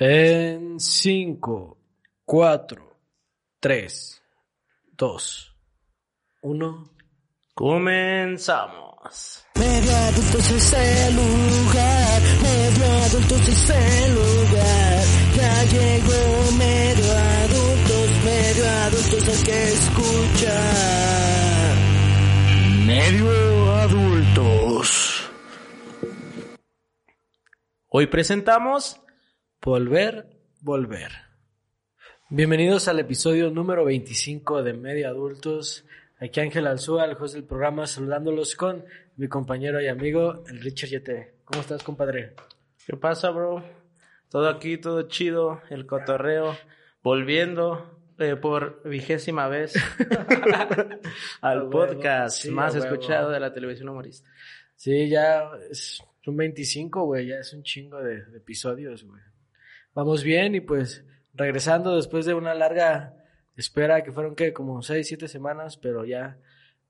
En 5, 4, 3, 2, 1. Comenzamos. Medio adultos es el lugar, medio adultos es el lugar. Ya llegó medio adultos, medio adultos el que escucha. Medio adultos. Hoy presentamos Volver, volver. Bienvenidos al episodio número 25 de Media Adultos. Aquí Ángel Alzúa, el host del programa, saludándolos con mi compañero y amigo, el Richard Yete. ¿Cómo estás, compadre? ¿Qué pasa, bro? Todo aquí, todo chido, el cotorreo, volviendo eh, por vigésima vez al huevo, podcast sí, más escuchado de la televisión humorista. Sí, ya es un 25, güey, ya es un chingo de, de episodios, güey. Vamos bien y pues regresando después de una larga espera que fueron, ¿qué? Como 6, 7 semanas, pero ya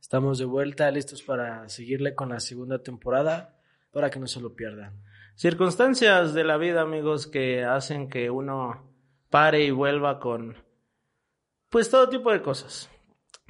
estamos de vuelta, listos para seguirle con la segunda temporada, para que no se lo pierdan. Circunstancias de la vida, amigos, que hacen que uno pare y vuelva con, pues, todo tipo de cosas.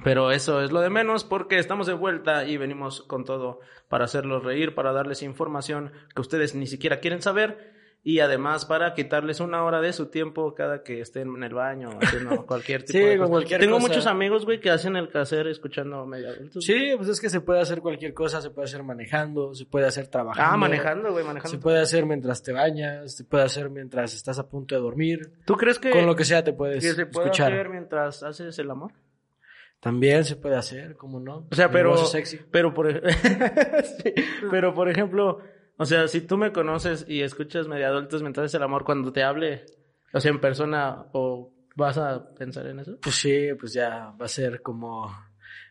Pero eso es lo de menos porque estamos de vuelta y venimos con todo para hacerlos reír, para darles información que ustedes ni siquiera quieren saber y además para quitarles una hora de su tiempo cada que estén en el baño o haciendo cualquier tipo Sí, de cosa. cualquier Tengo cosa. muchos amigos, güey, que hacen el caser escuchando media adultos. Sí, pues es que se puede hacer cualquier cosa, se puede hacer manejando, se puede hacer trabajando. Ah, manejando, güey, manejando. Se puede hacer mientras te bañas, se puede hacer mientras estás a punto de dormir. ¿Tú crees que, Con lo que sea te puedes que se puede escuchar. hacer mientras haces el amor? También se puede hacer, ¿cómo no? O sea, pero, sexy. pero por, Sí, pero por ejemplo, o sea, si tú me conoces y escuchas media adultos mientras haces el amor cuando te hable, o sea, en persona, o vas a pensar en eso? Pues sí, pues ya va a ser como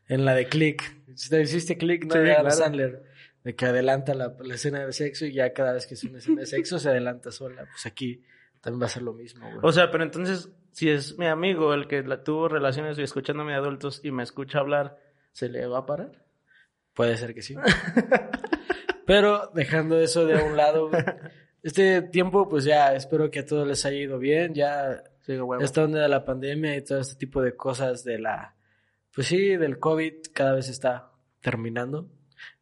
en la de Click. Si hiciste Click, ¿no? Sí, de claro. Sandler, de que adelanta la, la escena de sexo y ya cada vez que es una escena de sexo se adelanta sola. Pues aquí también va a ser lo mismo, güey. O sea, pero entonces, si es mi amigo el que la, tuvo relaciones y escuchando media adultos y me escucha hablar, ¿se le va a parar? Puede ser que sí. Pero dejando eso de un lado, este tiempo, pues ya espero que a todos les haya ido bien. Ya Sí, huevo. esta onda de la pandemia y todo este tipo de cosas de la, pues sí, del COVID cada vez está terminando.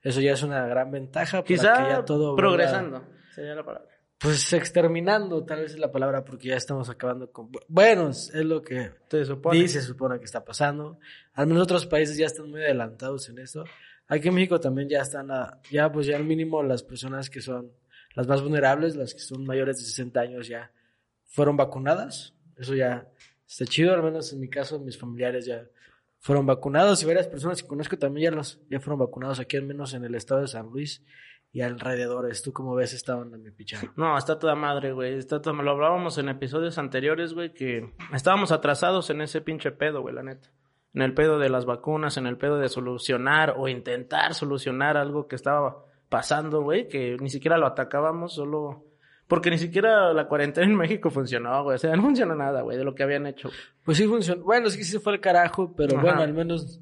Eso ya es una gran ventaja para que Quizá ya todo vuelva- progresando, sería la palabra. pues exterminando, tal vez es la palabra, porque ya estamos acabando con... Bueno, es lo que Se supone. dice, se supone que está pasando. Al menos otros países ya están muy adelantados en esto. Aquí en México también ya están, ya pues ya al mínimo las personas que son las más vulnerables, las que son mayores de 60 años ya fueron vacunadas. Eso ya está chido, al menos en mi caso mis familiares ya fueron vacunados y varias personas que conozco también ya los ya fueron vacunados aquí al menos en el estado de San Luis y alrededores. ¿Tú cómo ves esta onda, mi picha? No, está toda madre, güey. Está toda... Lo hablábamos en episodios anteriores, güey, que estábamos atrasados en ese pinche pedo, güey, la neta. En el pedo de las vacunas, en el pedo de solucionar o intentar solucionar algo que estaba pasando, güey, que ni siquiera lo atacábamos, solo... Porque ni siquiera la cuarentena en México funcionó, güey. O sea, no funcionó nada, güey, de lo que habían hecho. Pues sí funcionó. Bueno, es que sí se fue el carajo, pero Ajá. bueno, al menos,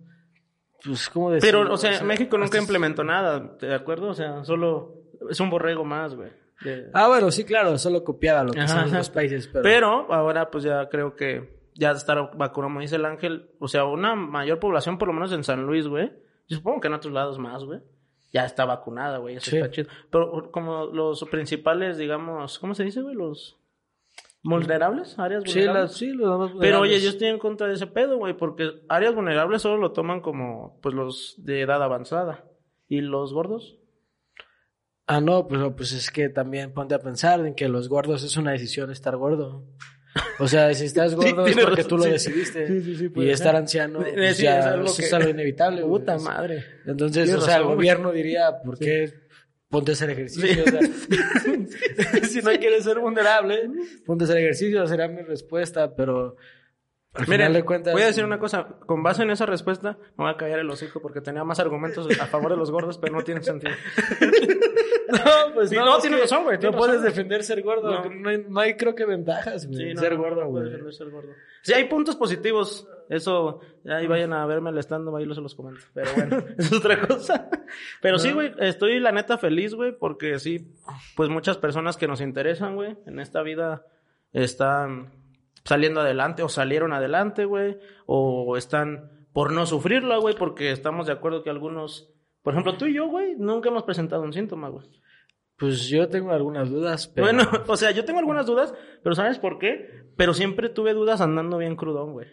pues, ¿cómo decir? Pero, o sea, México nunca implementó nada, ¿de acuerdo? O sea, solo es un borrego más, güey. de- Ah, bueno, sí, claro, solo copiaba lo que Ajá. hacen los países, pero... Pero ahora pues ya creo que ya estar vacunado, como dice el ángel, o sea, una mayor población, por lo menos en San Luis, güey. Yo supongo que en otros lados más, güey. Ya está vacunada, güey. Eso Sí. está chido. Pero como los principales, digamos, ¿cómo se dice, güey? Los vulnerables, áreas Sí, vulnerables. la, sí, los demás Pero oye, vulnerables. yo estoy en contra de ese pedo, güey, porque áreas vulnerables solo lo toman como, pues, los de edad avanzada. ¿Y los gordos? Ah, no, pero pues es que también ponte a pensar en que los gordos es una decisión estar gordo. O sea, si estás gordo es porque razón, tú lo sí. decidiste. Sí, sí, sí, puede y estar ser. anciano, Sí, pues, sí, ya, es algo eso que- es algo inevitable. güey. Puta madre. Entonces, Tienes o sea, el güey. gobierno diría, ¿por qué, ponte a hacer ejercicio. o sea, si no quieres ser vulnerable, ponte a hacer ejercicio, será mi respuesta, pero al Miren, final de cuentas... voy a decir una cosa. Con base en esa respuesta, me voy a callar el hocico porque tenía más argumentos a favor de los gordos, pero no tiene sentido. No, pues Sí, no, no, que razón, güey, No puedes defender ser gordo. No. No, hay, no hay, creo que ventajas, güey. Sí, no, ser gordo, güey. ser gordo. Sí, hay puntos positivos. Eso, ahí vayan a verme al stand ahí los se los comento. Pero bueno, es otra cosa. Pero sí, güey, estoy la neta feliz, güey, porque sí, pues muchas personas que nos interesan, güey, en esta vida están saliendo adelante o salieron adelante, güey, o están por no sufrirla, güey, porque estamos de acuerdo que algunos, por ejemplo, tú y yo, güey, nunca hemos presentado un síntoma, güey. Pues yo tengo algunas dudas, pero... Bueno, o sea, yo tengo algunas dudas, pero ¿sabes por qué? Pero siempre tuve dudas andando bien crudón, güey.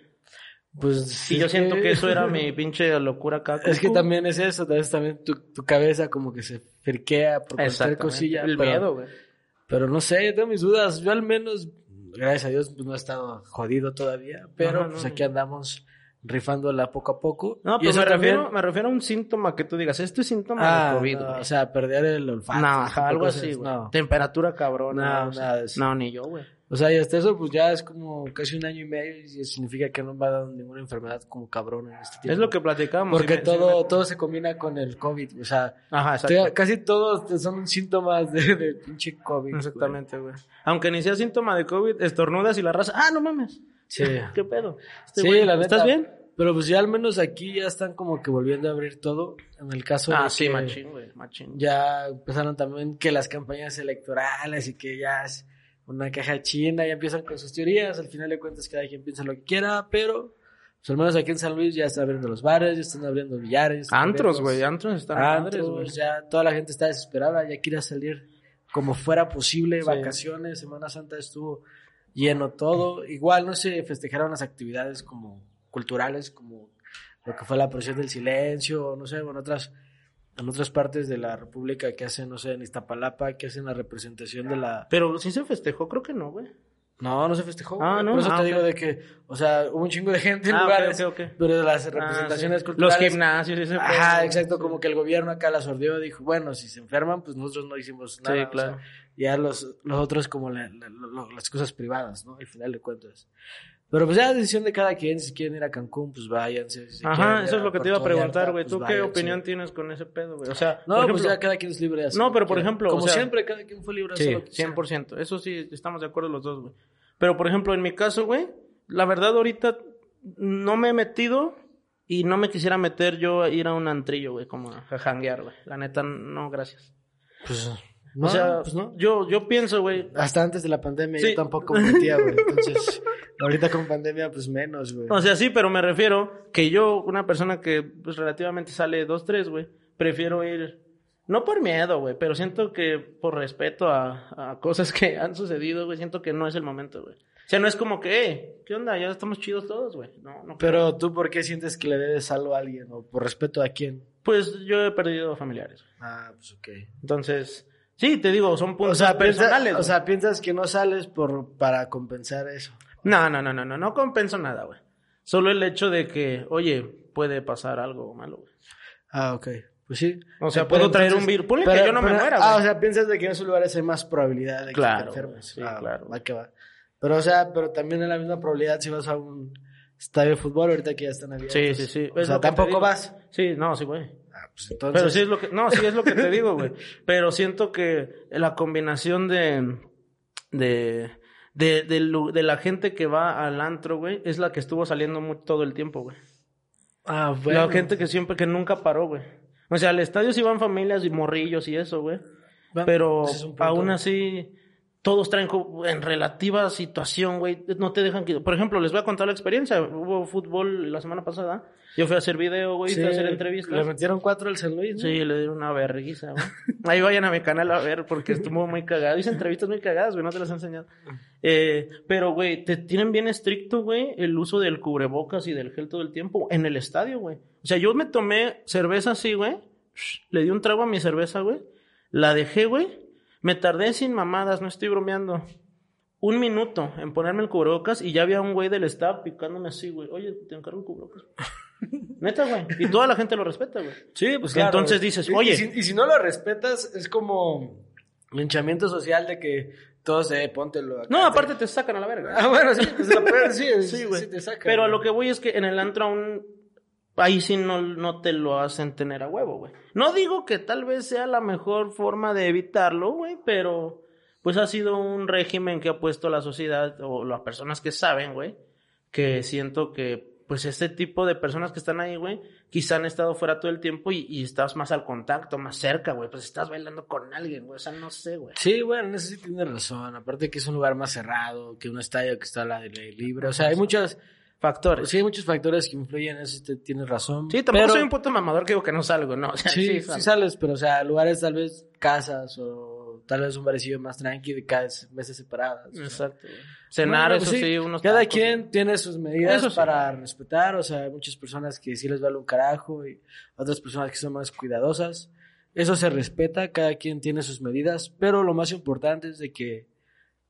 pues... Y es yo siento que eso era mi pinche locura acá. Es que también es eso, tal vez también tu, tu cabeza como que se friquea por cualquier cosilla. El pero, miedo, güey. Pero no sé, yo tengo mis dudas. Yo al menos, gracias a Dios, pues no he estado jodido todavía. Pero Ajá, pues no. aquí andamos rifándola poco a poco. No, Y pues me también- refiero, me refiero a un síntoma que tú digas, este es síntoma Ah, de COVID, no, o sea, perder el olfato. no, algo así, güey. No. Temperatura cabrón. No, o sea, nada de eso. No, ni yo, güey. O sea, y hasta eso, pues ya es como casi un año y medio y significa que no va a dar ninguna enfermedad como cabrón en este tiempo. Es lo que platicamos. Porque todo, me- todo se combina con el COVID. O sea, Ajá, te- casi todos son síntomas de, de pinche COVID. Exactamente, güey. Aunque ni sea síntoma de COVID, estornudas y la raza, ah, no mames. Sí. ¿Qué pedo? Este Sí, güey, la neta. ¿Estás bien? Pero pues ya al menos aquí ya están como que volviendo a abrir todo. En el caso Ah, de sí, que machín, güey, machín. ya empezaron también que las campañas electorales y que ya es una caja china, ya empiezan con sus teorías. Al final de cuentas cada quien piensa lo que quiera, pero pues al menos aquí en San Luis ya están abriendo los bares, ya están abriendo billares. Antros, güey, antros están Antros, güey. ya toda la gente está desesperada, ya quiere salir como fuera posible, Sí. vacaciones, Semana Santa estuvo lleno todo. Igual no se festejaron las actividades como culturales, como lo que fue la procesión del silencio, no sé, en otras, en otras partes de la República que hacen, no sé, en Iztapalapa, que hacen la representación de la... Pero sí se festejó, creo que no, güey. No, no se festejó. Ah, güey. ¿no? Por eso Ah, te ok. digo de que, o sea, hubo un chingo de gente en Ah, lugares, ok, ok. pero de las Ah, representaciones sí. culturales... Los gimnasios ese Ajá, exacto, sí. como que el gobierno acá la sordió, dijo, bueno, si se enferman, pues nosotros no hicimos nada. Sí, o claro. sea, ya los, los otros como la- la- lo- las cosas privadas, ¿no? Al final de cuentas. Pero pues ya decisión de cada quien, si quieren ir a Cancún, pues váyanse. si Ajá, eso es lo que te iba a preguntar, Vallarta, güey. pues ¿Tú qué váyanse. opinión tienes con ese pedo, güey? O sea, No, por pues ejemplo- ya cada quien es libre de hacer No, pero por ejemplo, Como o sea- siempre, cada quien fue libre de hacer Sí, lo que quisiera. 100%. Eso sí, estamos de acuerdo los dos, güey. Pero, por ejemplo, en mi caso, güey, la verdad ahorita no me he metido y no me quisiera meter yo a ir a un antrillo, güey, como a janguear, güey. La neta, no, gracias. Pues no, o sea, pues no. yo, yo pienso, güey. Hasta antes de la pandemia Sí. yo tampoco me metía, güey. Entonces, ahorita con pandemia, pues menos, güey. O sea, sí, pero me refiero que yo, una persona que pues, relativamente sale dos, tres, güey, prefiero ir. No por miedo, güey, pero siento que por respeto a, a cosas que han sucedido, güey, siento que no es el momento, güey. O sea, no es como que, eh, ¿qué onda? Ya estamos chidos todos, güey. No, no. Pero tú, ¿por qué sientes que le debes algo a alguien? ¿O por respeto a quién? Pues yo he perdido familiares. güey. Ah, pues ok. Entonces, sí, te digo, son O puntos sea, piensa- personales. o sea, piensas que no sales por, para compensar eso. no, no, no, no, no, no compenso nada, güey. Solo el hecho de que, oye, puede pasar algo malo, güey. Ah, ok. Pues sí. O sea, puedo traer un virus. Ponle pero- que yo no me muera, Ah, güey. o sea, piensas de que en esos lugares hay más probabilidad de Claro, que te enfermes. sí, Ah, claro. Va que va. Pero, o sea, pero también es la misma probabilidad si vas a un estadio de fútbol ahorita que ya están abiertos. Sí, sí, sí. O Es sea, tampoco vas. Sí, no, sí, güey. Pues entonces. Pero sí es lo que, no, sí es lo que te digo, güey. Pero siento que la combinación de, de, de, de, la gente que va al antro, güey, es la que estuvo saliendo todo el tiempo, güey. Ah, bueno. La gente que siempre, que nunca paró, güey. O sea, al estadio sí van familias y morrillos y eso, güey. Bueno, Pero es aún así, todos traen en relativa situación, güey. No te dejan que. Por ejemplo, les voy a contar la experiencia. Hubo fútbol la semana pasada. Yo fui a hacer video, güey, fui a hacer entrevistas. Le metieron cuatro al San Luis. ¿no? Sí, le dieron una verguiza, güey. Ahí vayan a mi canal a ver, porque estuvo muy cagado. Hice entrevistas muy cagadas, güey, no te las he enseñado. Eh, pero, güey, te tienen bien estricto, güey, el uso del cubrebocas y del gel todo el tiempo en el estadio, güey. O sea, yo me tomé cerveza así, güey. Le di un trago a mi cerveza, güey. La dejé, güey. Me tardé sin mamadas, no estoy bromeando. Un minuto en ponerme el cubrebocas y ya había un güey del staff picándome así, güey. Oye, te encargo el cubrebocas. Neta, güey. Y toda la gente lo respeta, güey. Sí, pues claro. Entonces dices, oye. Y, si, y si no lo respetas, es como linchamiento social de que todos, eh, póntelo. acá. No, aparte te sacan a la verga. Ah, bueno, sí, pues sí, es- Sí, güey. sí te. Pero a lo que voy es que en el antro aún... Ahí sí no, no te lo hacen tener a huevo, güey. No digo que tal vez sea la mejor forma de evitarlo, güey, pero pues ha sido un régimen que ha puesto la sociedad o las personas que saben, güey, que siento que pues este tipo de personas que están ahí, güey, quizá han estado fuera todo el tiempo y, y estás más al contacto, más cerca, güey, pues estás bailando con alguien, güey, o sea, no sé, güey. Sí, bueno, en eso sí tienes razón. Aparte que es un lugar más cerrado, que un estadio que está al aire libre. O sea, hay muchas Factores. Sí, hay muchos factores que influyen en eso, sí te- tienes razón. Sí, tampoco pero, soy un puto mamador que digo que no salgo, no. O sea, Sí, sí, salgo. sales, pero o sea, lugares tal vez casas o tal vez un barecillo más tranqui de cada veces separadas. o sea. Exacto. Cenar, Bueno, eso pues sí, unos Cada tacos, quien tiene sus medidas Eso sí. para respetar, o sea, hay muchas personas que sí les vale un carajo y otras personas que son más cuidadosas. Eso se respeta, cada quien tiene sus medidas, pero lo más importante es de que,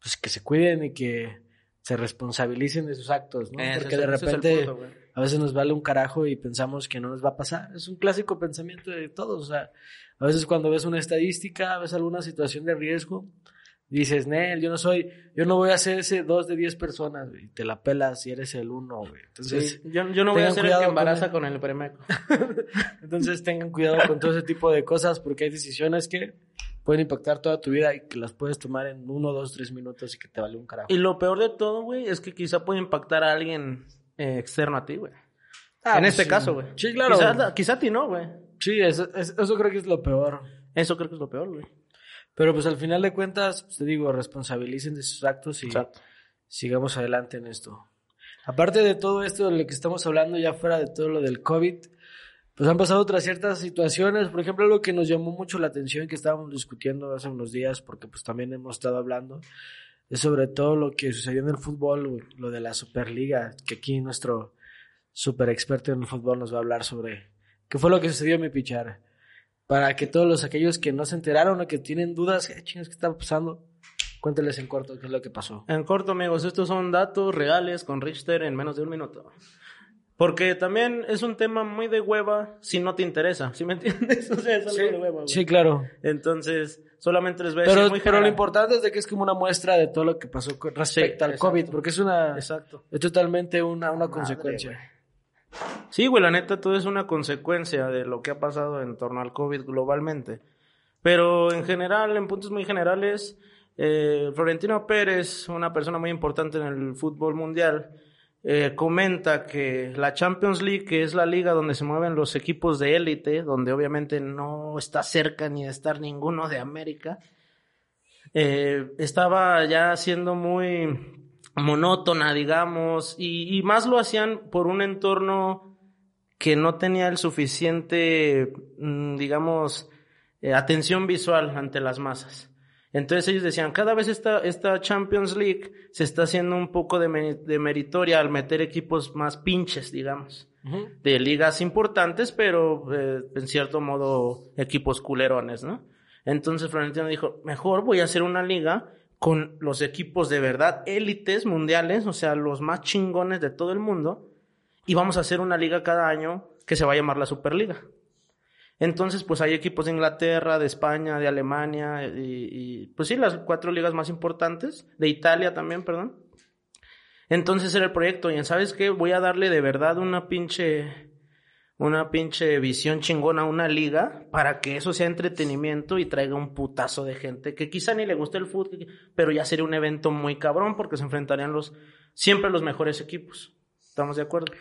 pues, que se cuiden y que se responsabilicen de sus actos, ¿no? Ese Porque de ese es repente punto, a veces nos vale un carajo y pensamos que no nos va a pasar. Es un clásico pensamiento de todos. O sea, a veces cuando ves una estadística, ves alguna situación de riesgo, dices, Nel, yo no soy, yo no voy a ser ese dos de diez personas, güey. Te la pelas si eres el uno, güey. Entonces, Sí, yo, yo no voy a ser el que con embaraza el- con el entonces tengan cuidado con todo ese tipo de cosas porque hay decisiones que pueden impactar toda tu vida y que las puedes tomar en uno, dos, tres minutos y que te vale un carajo. Y lo peor de todo, güey, es que quizá puede impactar a alguien eh, externo a ti, güey. Ah, en pues este sí. caso, güey. Sí, claro. Quizá, quizá a ti no, güey. Sí, eso, es- eso creo que es lo peor. Eso creo que es lo peor, güey. Pero pues al final de cuentas, pues, te digo, responsabilicen de sus actos y Exacto. sigamos adelante en esto. Aparte de todo esto de lo que estamos hablando, ya fuera de todo lo del COVID, pues han pasado otras ciertas situaciones. Por ejemplo, lo que nos llamó mucho la atención que estábamos discutiendo hace unos días, porque pues también hemos estado hablando, es sobre todo lo que sucedió en el fútbol, lo de la Superliga, que aquí nuestro super experto en el fútbol nos va a hablar sobre qué fue lo que sucedió en mi pichar. Para que todos los aquellos que no se enteraron o que tienen dudas, ¿qué chingas qué está pasando? Cuénteles en corto qué es lo que pasó. En corto, amigos, estos son datos reales con Richter en menos de un minuto. Porque también es un tema muy de hueva si no te interesa, ¿sí me entiendes? O sea, es algo de hueva, güey. Sí, claro. Entonces, solamente les voy a decir Pero, muy pero lo importante es de que es como una muestra de todo lo que pasó con respecto al exacto. COVID, porque es una Exacto. es totalmente una, una Madre, consecuencia. Sí, güey, la neta, todo es una consecuencia de lo que ha pasado en torno al COVID globalmente. Pero en general, en puntos muy generales, eh, Florentino Pérez, una persona muy importante en el fútbol mundial, eh, comenta que la Champions League, que es la liga donde se mueven los equipos de élite, donde obviamente no está cerca ni de estar ninguno de América, eh, estaba ya siendo muy monótona, digamos, y, más lo hacían por un entorno que no tenía el suficiente, mm, digamos, eh, atención visual ante las masas. Entonces ellos decían, cada vez esta, esta Champions League se está haciendo un poco de, me- de meritoria al meter equipos más pinches, digamos, de ligas importantes, pero eh, en cierto modo equipos culerones, ¿no? Entonces Florentino dijo, mejor voy a hacer una liga con los equipos de verdad élites mundiales, o sea, los más chingones de todo el mundo, y vamos a hacer una liga cada año que se va a llamar la Superliga. Entonces, pues hay equipos de Inglaterra, de España, de Alemania, y, pues sí, las cuatro ligas más importantes, de Italia también, perdón. Entonces era el proyecto, y ¿sabes qué? Voy a darle de verdad una pinche, una pinche visión chingona a una liga para que eso sea entretenimiento y traiga un putazo de gente que quizá ni le guste el fútbol, pero ya sería un evento muy cabrón porque se enfrentarían los, siempre los mejores equipos. ¿Estamos de acuerdo?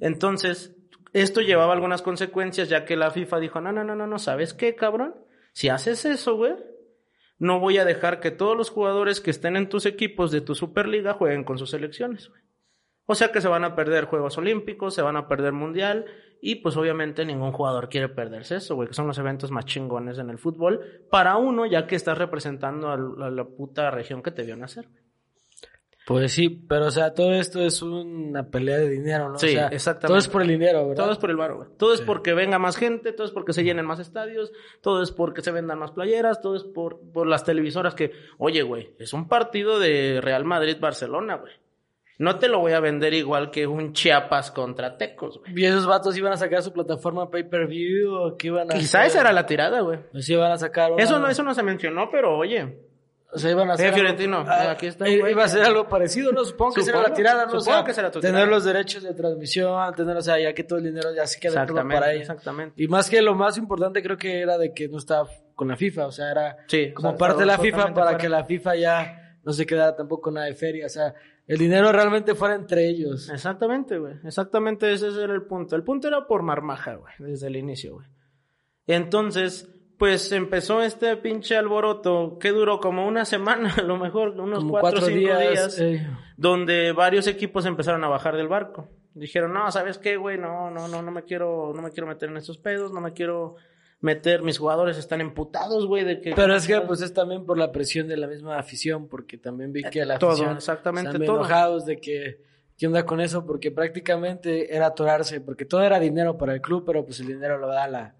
Entonces, esto llevaba algunas consecuencias ya que la FIFA dijo, no, no, no, no, no, ¿sabes qué, cabrón? Si haces eso, güey, no voy a dejar que todos los jugadores que estén en tus equipos de tu Superliga jueguen con sus selecciones, güey. O sea que se van a perder Juegos Olímpicos, se van a perder Mundial y pues obviamente ningún jugador quiere perderse eso, güey, que son los eventos más chingones en el fútbol para uno ya que estás representando a la, a la puta región que te vio nacer. Pues sí, pero o sea, todo esto es una pelea de dinero, ¿no? Sí, O sea, exactamente. Todo es por el dinero, ¿verdad? Todo es por el varo, güey. Todo es Sí. porque venga más gente, todo es porque se llenen más estadios, todo es porque se vendan más playeras, todo es por, por las televisoras que, oye, güey, es un partido de Real Madrid-Barcelona, güey. no te lo voy a vender igual que un Chiapas contra Tecos, güey. ¿Y esos vatos iban a sacar su plataforma pay-per-view o qué iban a Quizá hacer? esa era la tirada, güey. O sea, iban a sacar una- Eso no, eso no se mencionó, pero oye, O sea, iban a hacer... Eh, algo- Fiorentino, Ah, aquí está, güey. Iba a ser algo parecido, ¿no? Supongo que será la tirada, ¿no? O supongo sea, que será tu tener tirada. los derechos de transmisión, tener, o sea, ya que todo el dinero ya se queda todo para ella. exactamente. Y más que lo más importante creo que era de que no estaba con la FIFA, o sea, era Sí, como o sea, parte de la FIFA para fuera. que la FIFA ya no se quedara tampoco nada de feria, o sea, el dinero realmente fuera entre ellos. Exactamente, güey. Exactamente ese era el punto. El punto era por marmaja, güey, desde el inicio, güey. Entonces, pues empezó este pinche alboroto que duró como una semana, a lo mejor unos Como cuatro o cinco días, eh, donde varios equipos empezaron a bajar del barco. Dijeron, no, ¿sabes qué, güey? No, no, no, no me quiero, no me quiero meter en estos pedos, no me quiero meter, mis jugadores están emputados, güey, de que... Pero es que pues es también por la presión de la misma afición, porque también vi que la Todo, afición exactamente están todo. enojados de que qué onda con eso, porque prácticamente era atorarse, porque todo era dinero para el club, pero pues el dinero lo da la,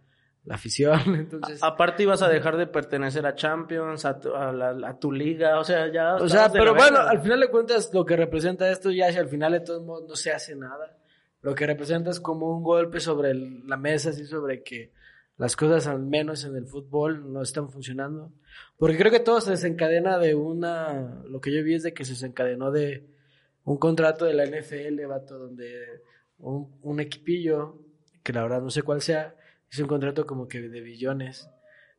la afición, entonces... Aparte ibas a dejar de pertenecer a Champions, a tu, a la- a tu liga, o sea, ya... O sea, pero bueno, al final de cuentas lo que representa esto ya si al final de todos modos no se hace nada. Lo que representa es como un golpe sobre el- la mesa, así sobre que las cosas al menos en el fútbol no están funcionando. Porque creo que todo se desencadena de una, lo que yo vi es de que se desencadenó de un contrato de la NFL, vato, donde un, un equipillo, que la verdad no sé cuál sea, hizo un contrato como que de billones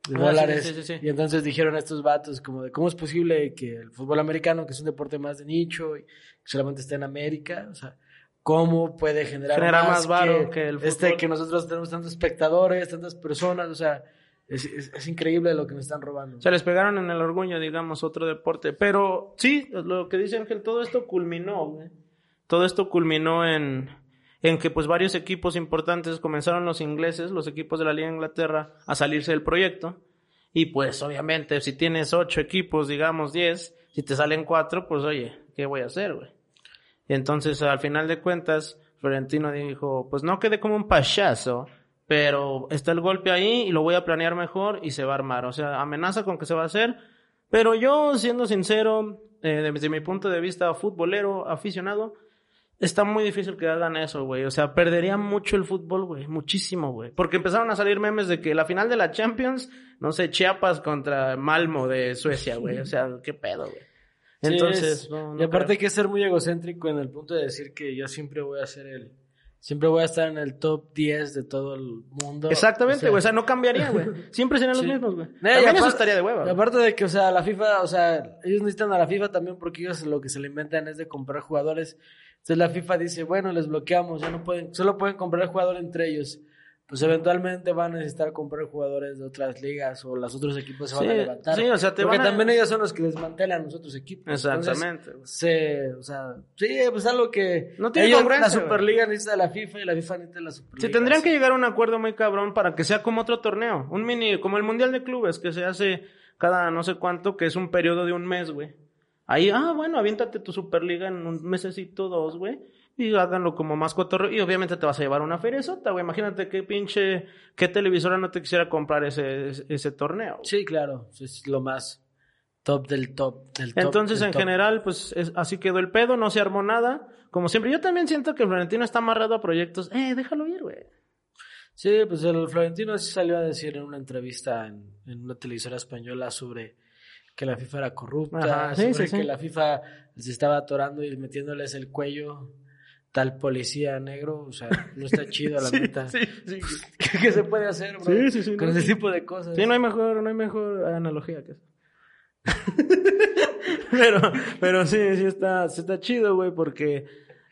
de Ah, dólares. sí, sí, sí. Y entonces dijeron a estos vatos como de cómo es posible que el fútbol americano, que es un deporte más de nicho y que solamente está en América, o sea, cómo puede generar, más varo que el este fútbol. que nosotros tenemos tantos espectadores, tantas personas, o sea, es, es, es increíble lo que nos están robando. Se les pegaron en el orgullo, digamos, otro deporte. Pero sí, lo que dice Ángel, todo esto culminó, güey. Todo esto culminó en, en que pues varios equipos importantes comenzaron los ingleses, los equipos de la Liga de Inglaterra, a salirse del proyecto. Y pues obviamente si tienes ocho equipos, digamos diez, si te salen cuatro, pues oye, ¿qué voy a hacer, güey? Y entonces al final de cuentas, Florentino dijo, pues no quede como un payaso, pero está el golpe ahí y lo voy a planear mejor y se va a armar. O sea, amenaza con que se va a hacer. Pero yo, siendo sincero, eh, desde mi punto de vista futbolero, aficionado, está muy difícil que hagan eso, güey. O sea, perdería mucho el fútbol, güey. Muchísimo, güey. Porque empezaron a salir memes de que la final de la Champions, no sé, Chiapas contra Malmo de Suecia, güey. O sea, qué pedo, güey. Sí, Entonces, es- no, no y aparte creo. hay que ser muy egocéntrico en el punto de decir que yo siempre voy a ser el, siempre voy a estar en el top 10 de todo el mundo. Exactamente, güey. O sea, no cambiaría, güey. Siempre serían los Sí. mismos, güey. No, También eso estaría de hueva. aparte de que, o sea, la FIFA, o sea, ellos necesitan a la FIFA también porque ellos lo que se le inventan es de comprar jugadores. Entonces la FIFA dice, bueno, les bloqueamos, ya no pueden, solo pueden comprar jugadores entre ellos. Pues eventualmente van a necesitar comprar jugadores de otras ligas o los otros equipos se van a levantar. sí, o sea, te Porque van a- también ellos son los que desmantelan los otros equipos. Entonces, Exactamente. güey. se, o sea, sí, pues algo que No tiene ellos, la. Superliga necesita la FIFA y la FIFA necesita la Superliga. Sí, tendrían que llegar a un acuerdo muy cabrón para que sea como otro torneo. Un mini, como el Mundial de Clubes, que se hace cada no sé cuánto, que es un periodo de un mes, güey. Ahí, ah, bueno, aviéntate tu Superliga en un mesecito, dos, güey. Y háganlo como más cotorreo. Y obviamente te vas a llevar una feriezota, güey. Imagínate qué pinche, qué televisora no te quisiera comprar ese, ese, ese torneo. güey. Sí, claro, es lo más top del top del top. Entonces, del en top. general, pues es- así quedó el pedo, no se armó nada. Como siempre, yo también siento que Florentino está amarrado a proyectos. Eh, déjalo ir, güey. Sí, pues el Florentino salió a decir en una entrevista en, en una televisora española sobre que la FIFA era corrupta, Ajá, sí, sobre sí, sí. que la FIFA se estaba atorando y metiéndoles el cuello tal policía negro, o sea, no está chido la neta. Sí, sí. ¿Qué, qué se puede hacer, bro? Sí, sí, sí, Con no, ese tipo de cosas. Sí, no hay mejor, no hay mejor analogía que eso. pero, pero sí, sí está, sí está chido, güey, porque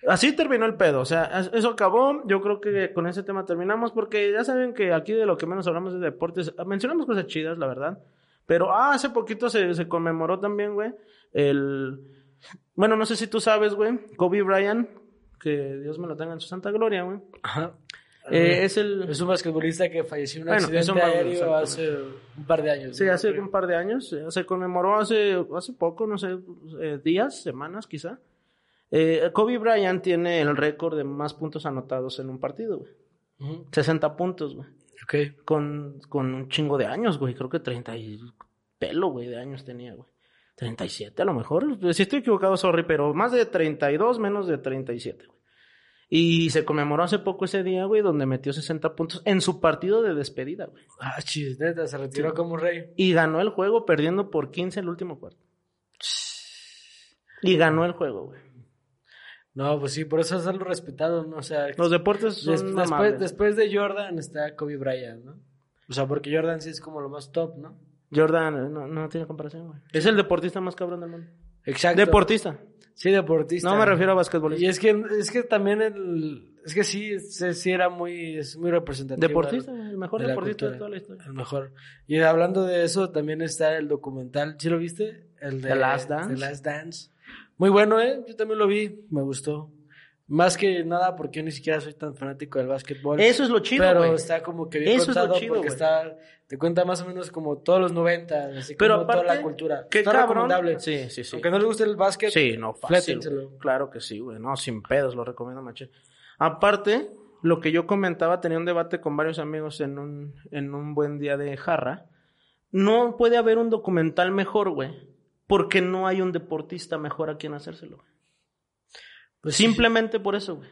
así terminó el pedo. O sea, es- eso acabó. Yo creo que con ese tema terminamos, porque ya saben que aquí de lo que menos hablamos es de deportes. Mencionamos cosas chidas, la verdad. Pero ah, hace poquito se, se conmemoró también, güey, el... Bueno, no sé si tú sabes, güey, Kobe Bryant, que Dios me lo tenga en su santa gloria, güey. Ajá. Eh, es el... Es un basquetbolista que falleció en un Bueno, accidente aéreo hace un par de años. Sí, ¿no? hace un par de años. eh, Se conmemoró hace, hace poco, no sé, eh, días, semanas quizá. Eh, Kobe Bryant tiene el récord de más puntos anotados en un partido, güey. Ujú. 60 puntos, güey. Ok. Con, con un chingo de años, güey. Creo que 30 y pelo, güey, de años tenía, güey. 37 a lo mejor. Si estoy equivocado, sorry, pero más de 32, menos de 37, güey. Y se conmemoró hace poco ese día, güey, donde metió 60 puntos en su partido de despedida, güey. Ah, chis, neta, se retiró como rey. Y ganó el juego perdiendo por 15 el último cuarto. Y ganó el juego, güey. No, pues sí, por eso es algo respetado, ¿no? O sea, Los deportes son des- después, después de Jordan está Kobe Bryant, ¿no? O sea, porque Jordan sí es como lo más top, ¿no? Jordan no, no tiene comparación, güey. Es el deportista más cabrón del mundo. Exacto. Deportista. Sí, deportista. No me refiero a basquetbolista. Y es que, es que también el, es que sí, sí, sí era muy, es muy representativo. Deportista, el mejor de deportista de toda la historia. El mejor. Y hablando de eso, también está el documental, ¿sí lo viste? El de The Last Dance. The Last Dance. Muy bueno, ¿eh? Yo también lo vi, me gustó. Más que nada porque yo ni siquiera soy tan fanático del básquetbol. Eso es lo chido, Pero está como que bien Eso es lo contado chido, porque está, te cuenta más o menos como todos los 90, así Pero como toda aparte, la cultura. qué está cabrón. recomendable. Sí, sí, sí. Aunque no le guste el básquet, Sí, no, fácil. Claro que sí, güey. No, sin pedos, lo recomiendo, maché. Aparte, lo que yo comentaba, tenía un debate con varios amigos en un, en un buen día de jarra. No puede haber un documental mejor, güey. Porque no hay un deportista mejor a quien hacérselo. güey. Pues sí. Simplemente por eso, güey.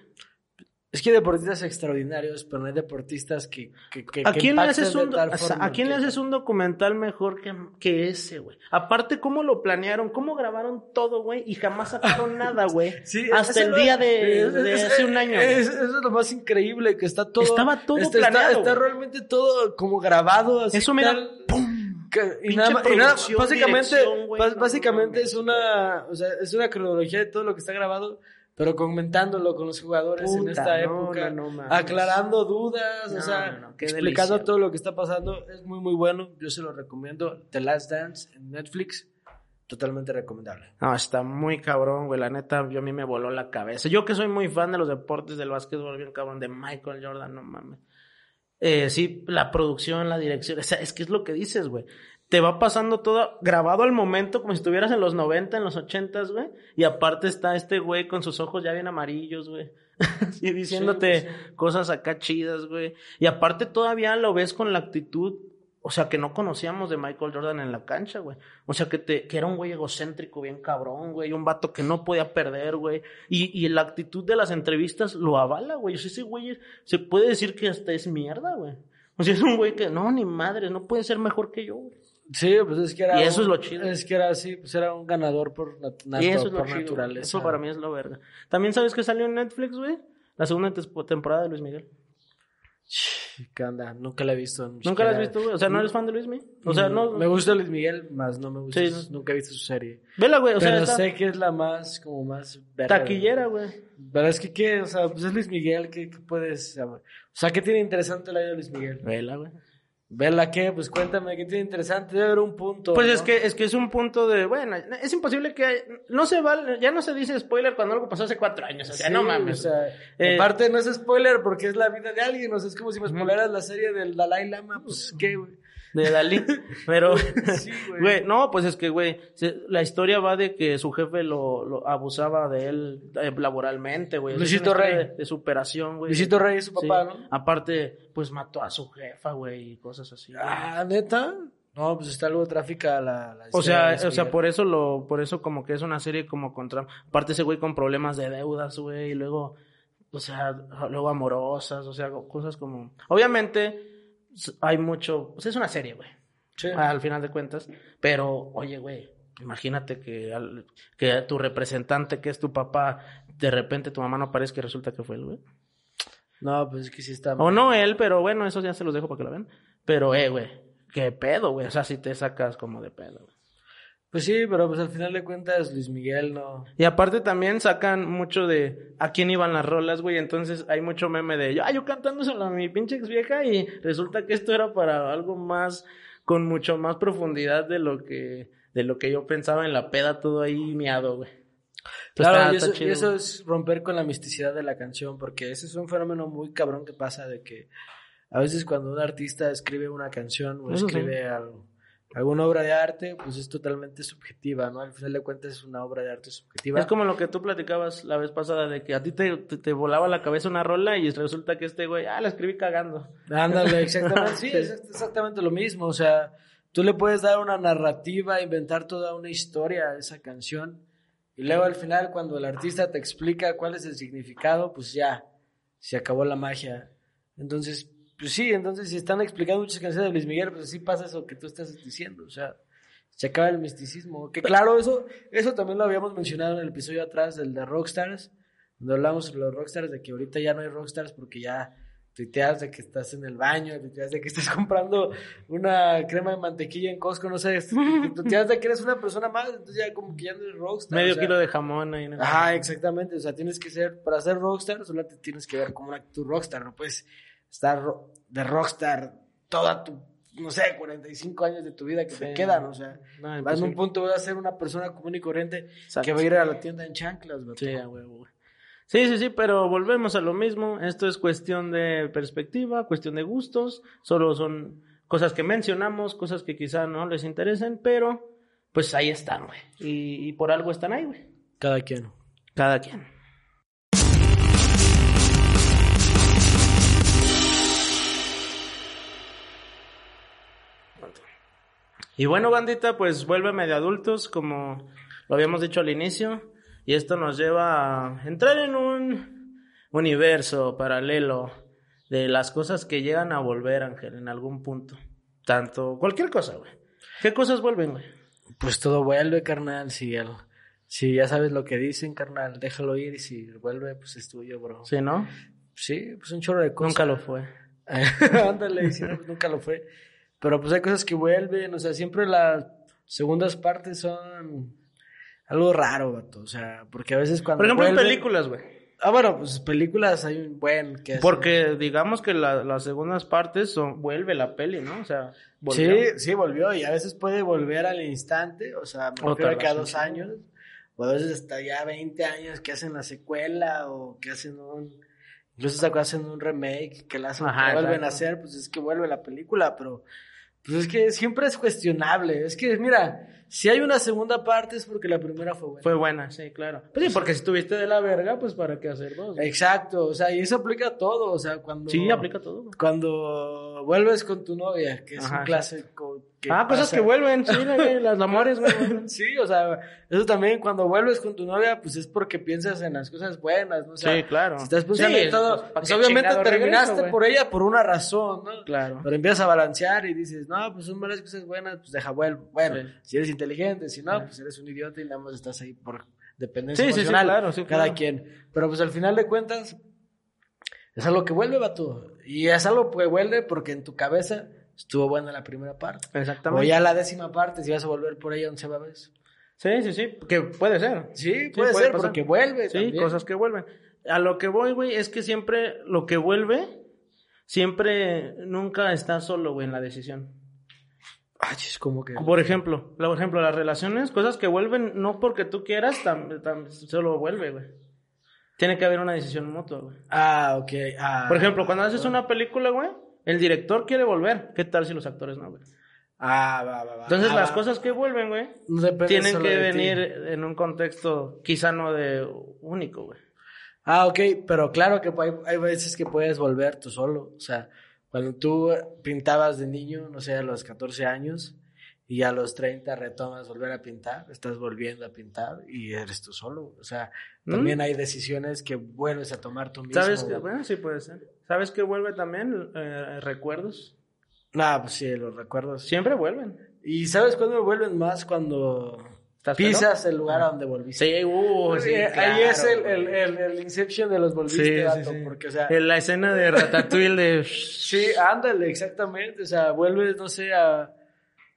Es que hay deportistas extraordinarios, pero no hay deportistas que, que, que- ¿A que quién, le haces un, o sea, ¿A quién le haces un documental mejor que, que ese, güey? Aparte, ¿cómo lo planearon? ¿Cómo grabaron todo, güey? Y jamás sacaron nada, güey. Sí, Hasta el día de, es- de es- hace un año. es- eso es lo más increíble, que está todo... Estaba todo está, está- planeado, Está, realmente todo como grabado. Así Eso, mira, tal, ¡pum! que- y nada, más- y nada, producción, básicamente, no básicamente es una, o sea, es una cronología de todo lo que está grabado, pero comentándolo con los jugadores en esta no, época, no, no mames. aclarando dudas, o sea, explicando delicia. todo lo que está pasando, es muy muy bueno, yo se lo recomiendo, The Last Dance en Netflix, totalmente recomendable. No, está muy cabrón, güey. La neta, yo a mí me voló la cabeza. Yo que soy muy fan de los deportes del básquetbol, bien cabrón, de Michael Jordan, no mames. Eh, sí, la producción, la dirección, o sea, es que es lo que dices, güey. Te va pasando todo grabado al momento como si estuvieras en los 90, en los 80, güey. Y aparte está este güey con sus ojos ya bien amarillos, güey. y diciéndote Sí, cosas acá chidas, güey. Y aparte todavía lo ves con la actitud, o sea, que no conocíamos de Michael Jordan en la cancha, güey. O sea, que, te, que era un güey egocéntrico, bien cabrón, güey. Un vato que no podía perder, güey. Y, y la actitud de las entrevistas lo avala, güey. O sea, ese güey se puede decir que hasta es mierda, güey. O sea, es un güey que, no, ni madre, no puede ser mejor que yo, güey. Sí, pues es que era. Y eso un- es lo chido. Es que era así, pues era un ganador por, nat- y eso es lo por chido, güey. naturaleza. Eso para mí es lo verga. También sabes que salió en Netflix, güey. La segunda temporada de Luis Miguel. ¿Qué onda? Nunca la he visto. ¿Nunca la has visto, güey? O sea, ¿no eres fan de Luis Miguel? O sea, no. Me gusta Luis Miguel, más no me gusta. Sí, su- Nunca he visto su serie. Vela, güey. O sea, pero está sé que es la más, como más. verga, taquillera, güey. Pero es que, ¿qué? O sea, pues es Luis Miguel, ¿qué, qué puedes? O sea, ¿qué tiene interesante la vida de Luis Miguel? Vela, güey. Vela, ¿qué? Pues cuéntame, ¿qué tiene interesante? Debe haber un punto. Pues ¿no? es que es que es un punto de, bueno, es imposible que no se vale, ya no se dice spoiler cuando algo pasó hace cuatro años, o sea, Sí, no mames. O sea, Eh, aparte no es spoiler porque es la vida de alguien. O sea, es como si me spoileras la serie del Dalai Lama. Pues, ¿qué, güey? De Dalí, pero Sí, güey. güey, no, pues es que güey, la historia va de que su jefe lo, lo abusaba de él eh, laboralmente, güey. Luisito Rey. De, de superación, güey. Luisito Rey es su Sí. papá, ¿no? Aparte, pues mató a su jefa, güey, y cosas así. güey. Ah, ¿neta? No, pues está algo tráfica la, la O sea, o sea, por eso lo, por eso como que es una serie como contra, aparte ese güey con problemas de deudas, güey, y luego, o sea, luego amorosas, o sea, cosas como, obviamente hay mucho, o sea, es una serie, güey, Sí. al final de cuentas, pero, oye, güey, imagínate que, al- que tu representante, que es tu papá, de repente tu mamá no aparezca y resulta que fue él, güey. No, pues es que sí está. O no él, pero bueno, eso ya se los dejo para que lo vean. Pero, eh, güey, qué pedo, güey, o sea, si te sacas como de pedo, güey. Pues sí, pero pues al final de cuentas Luis Miguel no. Y aparte también sacan mucho de a quién iban las rolas, güey. Entonces hay mucho meme de ah, yo cantándoselo a mi pinche ex vieja y resulta que esto era para algo más, con mucho más profundidad de lo que, de lo que yo pensaba en la peda, todo ahí miado, güey. Entonces, Claro, está- y eso, y es romper con la misticidad de la canción, porque ese es un fenómeno muy cabrón que pasa de que a veces cuando un artista escribe una canción o Eso sí. escribe algo, alguna obra de arte, pues es totalmente subjetiva, ¿no? Al final de cuentas es una obra de arte subjetiva. Es como lo que tú platicabas la vez pasada de que a ti te, te, te volaba la cabeza una rola y resulta que este güey, ah, la escribí cagando. Ándale, exactamente. Sí, Sí. es exactamente lo mismo. O sea, tú le puedes dar una narrativa, inventar toda una historia a esa canción. Y luego al final, cuando el artista te explica cuál es el significado, pues ya, se acabó la magia. Entonces, pues sí, entonces si están explicando muchas canciones de Luis Miguel, pues sí pasa eso que tú estás diciendo, o sea, se acaba el misticismo. Que claro, eso, eso también lo habíamos mencionado en el episodio atrás del de Rockstars, donde hablamos sobre los Rockstars, de que ahorita ya no hay Rockstars porque ya tuiteas de que estás en el baño, tuiteas de que estás comprando una crema de mantequilla en Costco, no sé, tuiteas de que eres una persona más, entonces ya como que ya no eres rockstar. Medio o sea, kilo de jamón ahí. ¿no? Ajá, exactamente, o sea, tienes que ser, para ser rockstar, solo te tienes que ver como una actitud rockstar, no puedes estar de rockstar toda tu, no sé, 45 años de tu vida que te quedan, o sea, No, vas en un punto vas a ser una persona común y corriente Exacto. que va a ir a la tienda en chanclas, vato. Sí, a huevo, güey. Sí, sí, sí, pero volvemos a lo mismo. Esto es cuestión de perspectiva, cuestión de gustos. Solo son cosas que mencionamos, cosas que quizá no les interesen, pero pues ahí están, güey. Y, y por algo están ahí, güey. Cada quien. Cada quien. Y bueno, bandita, pues vuélveme de adultos, como lo habíamos dicho al inicio. Y esto nos lleva a entrar en un universo paralelo de las cosas que llegan a volver, Ángel, en algún punto. Tanto, cualquier cosa, güey. ¿Qué cosas vuelven, güey? Pues todo vuelve, carnal, si el, si ya sabes lo que dicen, carnal, déjalo ir y si vuelve, pues es tuyo, bro. Sí, ¿no? Sí, pues un chorro de cosas. Nunca lo fue. Ándale, sí, no, pues nunca lo fue. Pero pues hay cosas que vuelven, o sea, siempre las segundas partes son algo raro, vato. O sea, porque a veces cuando. Por ejemplo, en vuelven- películas, güey. Ah, bueno, pues películas hay un buen que hacen- Porque digamos que la- las segundas partes son, vuelve la peli, ¿no? O sea, volvió. Sí, sí, volvió y a veces puede volver al instante, o sea, me refiero a que a tardas dos años, o a veces hasta ya 20 años que hacen la secuela o que hacen un, incluso que hacen un remake, que la hacen, Ajá, que vuelven a exacto. hacer, pues es que vuelve la película, pero pues es que siempre es cuestionable, es que mira, si hay una segunda parte es porque la primera fue buena. Fue buena, sí, claro. Pues sí, porque si estuviste de la verga, pues para qué hacer dos. güey? Exacto, o sea, y eso aplica a todo, o sea, cuando... Sí, aplica todo. güey. Cuando vuelves con tu novia, que es Ajá, un clásico. que Ah, cosas pasa- que vuelven, sí, las amores, güey. Sí, o sea, eso también cuando vuelves con tu novia, pues es porque piensas en las cosas buenas, ¿no? O sea, Sí, claro. Si estás pensando Sí, en todo, pues, ¿pa' pues obviamente terminaste regreso, por ella por una razón, ¿no? Claro. Pero empiezas a balancear y dices, no, pues son varias cosas buenas, pues deja vuelvo. Bueno, Sí. si eres inteligente, si no, Sí. pues eres un idiota y nada más estás ahí por dependencia Sí, sí, sí, emocional. claro, sí, cada claro. quien. Pero pues al final de cuentas, es algo que vuelve, vato. Y es algo que vuelve porque en tu cabeza estuvo buena la primera parte. O Exactamente. ya la décima parte, si vas a volver por ella onceava vez. Sí, sí, sí, que puede ser. Sí, puede, puede ser, pasar. porque vuelve. Sí, también. cosas que vuelven. A lo que voy, güey, es que siempre lo que vuelve, siempre nunca está solo, güey, en la decisión. Ay, es como que. Por ejemplo, por ejemplo, las relaciones, cosas que vuelven no porque tú quieras, tam- tam- solo vuelve, güey. Tiene que haber una decisión mutua, güey. Ah, ok. Ah, Por ejemplo, cuando haces una película, güey, el director quiere volver. ¿Qué tal si los actores no, güey? Ah, va, va, va. Entonces, Ah, las va. cosas que vuelven, güey, depende tienen que venir en un contexto quizá no de único, güey. Ah, ok, pero claro que hay, hay veces que puedes volver tú solo. O sea, cuando tú pintabas de niño, no sé, a los 14 años, y a los 30 retomas volver a pintar, estás volviendo a pintar y eres tú solo. O sea, ¿Mm? también hay decisiones que vuelves a tomar tú mismo. ¿Sabes qué? Bueno, sí puede ser. ¿Sabes qué vuelve también? Eh, recuerdos. Ah, pues sí, los recuerdos. Siempre vuelven. ¿Y sabes cuándo vuelven más? Cuando ¿Estás pisas el lugar a donde volviste. Sí, uh, sí, Eh, Ahí claro, es el, el, el, el Inception de los volviste, Sí, porque, o sea, En la escena de Ratatouille de... sí, ándale, exactamente, o sea, vuelves, no sé, a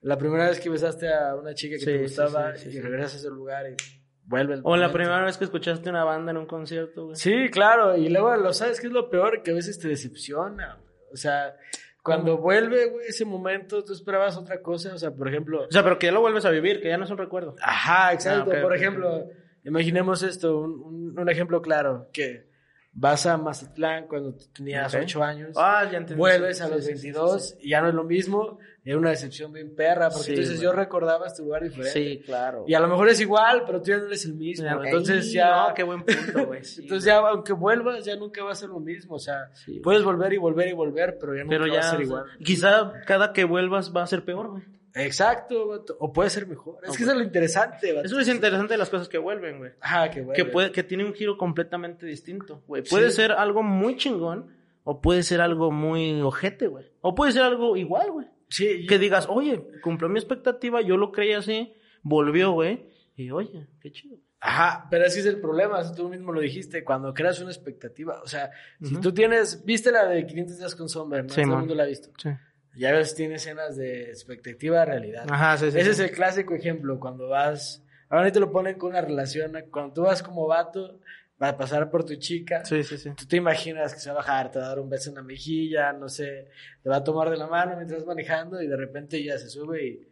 la primera vez que besaste a una chica que te gustaba y regresas a ese lugar y vuelve el O la primera vez que escuchaste una banda en un concierto, güey. Sí, claro, y luego, lo ¿sabes qué es lo peor? Que a veces te decepciona, güey. o sea, cuando vuelve, güey, ese momento, tú esperabas otra cosa, o sea, por ejemplo, O sea, pero que ya lo vuelves a vivir, que ya no es un recuerdo. Ajá, exacto. Ah, Por ejemplo, imaginemos esto, un, un- un ejemplo claro, que vas a Mazatlán cuando tenías Ok. 8 años, Ah, ya vuelves a los sí, sí, 22 y ya no es lo mismo, es una decepción bien perra, porque entonces yo recordaba este lugar diferente. Sí, claro. Y a lo mejor es igual, pero tú ya no eres el mismo. Entonces ya... No, qué buen punto, güey. entonces ya, aunque vuelvas, ya nunca va a ser lo mismo. O sea, puedes volver y volver y volver, pero ya nunca Pero va ya, a ser o sea, igual. quizá cada que vuelvas va a ser peor, güey. Exacto, vato. O puede ser mejor. Es que eso es lo interesante, vato. Eso es interesante de las cosas que vuelven, güey. Ah, qué bueno. Que, puede, que tiene un giro completamente distinto, güey. Puede Sí. ser algo muy chingón o puede ser algo muy ojete, güey. O puede ser algo igual, güey. Sí, Que digas, oye, cumplió mi expectativa, yo lo creía así, volvió, güey. Y oye, qué chido. Ajá, pero ese es el problema, tú mismo lo dijiste, cuando creas una expectativa, o sea, si tú tienes, viste la de 500 días con Somber, ¿no? Sí, Todo el mundo la ha visto. Sí. Ya ves, tiene escenas de expectativa a realidad. Ajá, sí, sí. Ese sí. es el clásico ejemplo, cuando vas, ahora te lo ponen con una relación, cuando tú vas como vato, va a pasar por tu chica, Sí, sí, sí. tú te imaginas que se va a bajar, te va a dar un beso en la mejilla, no sé, te va a tomar de la mano mientras vas manejando y de repente ya se sube y,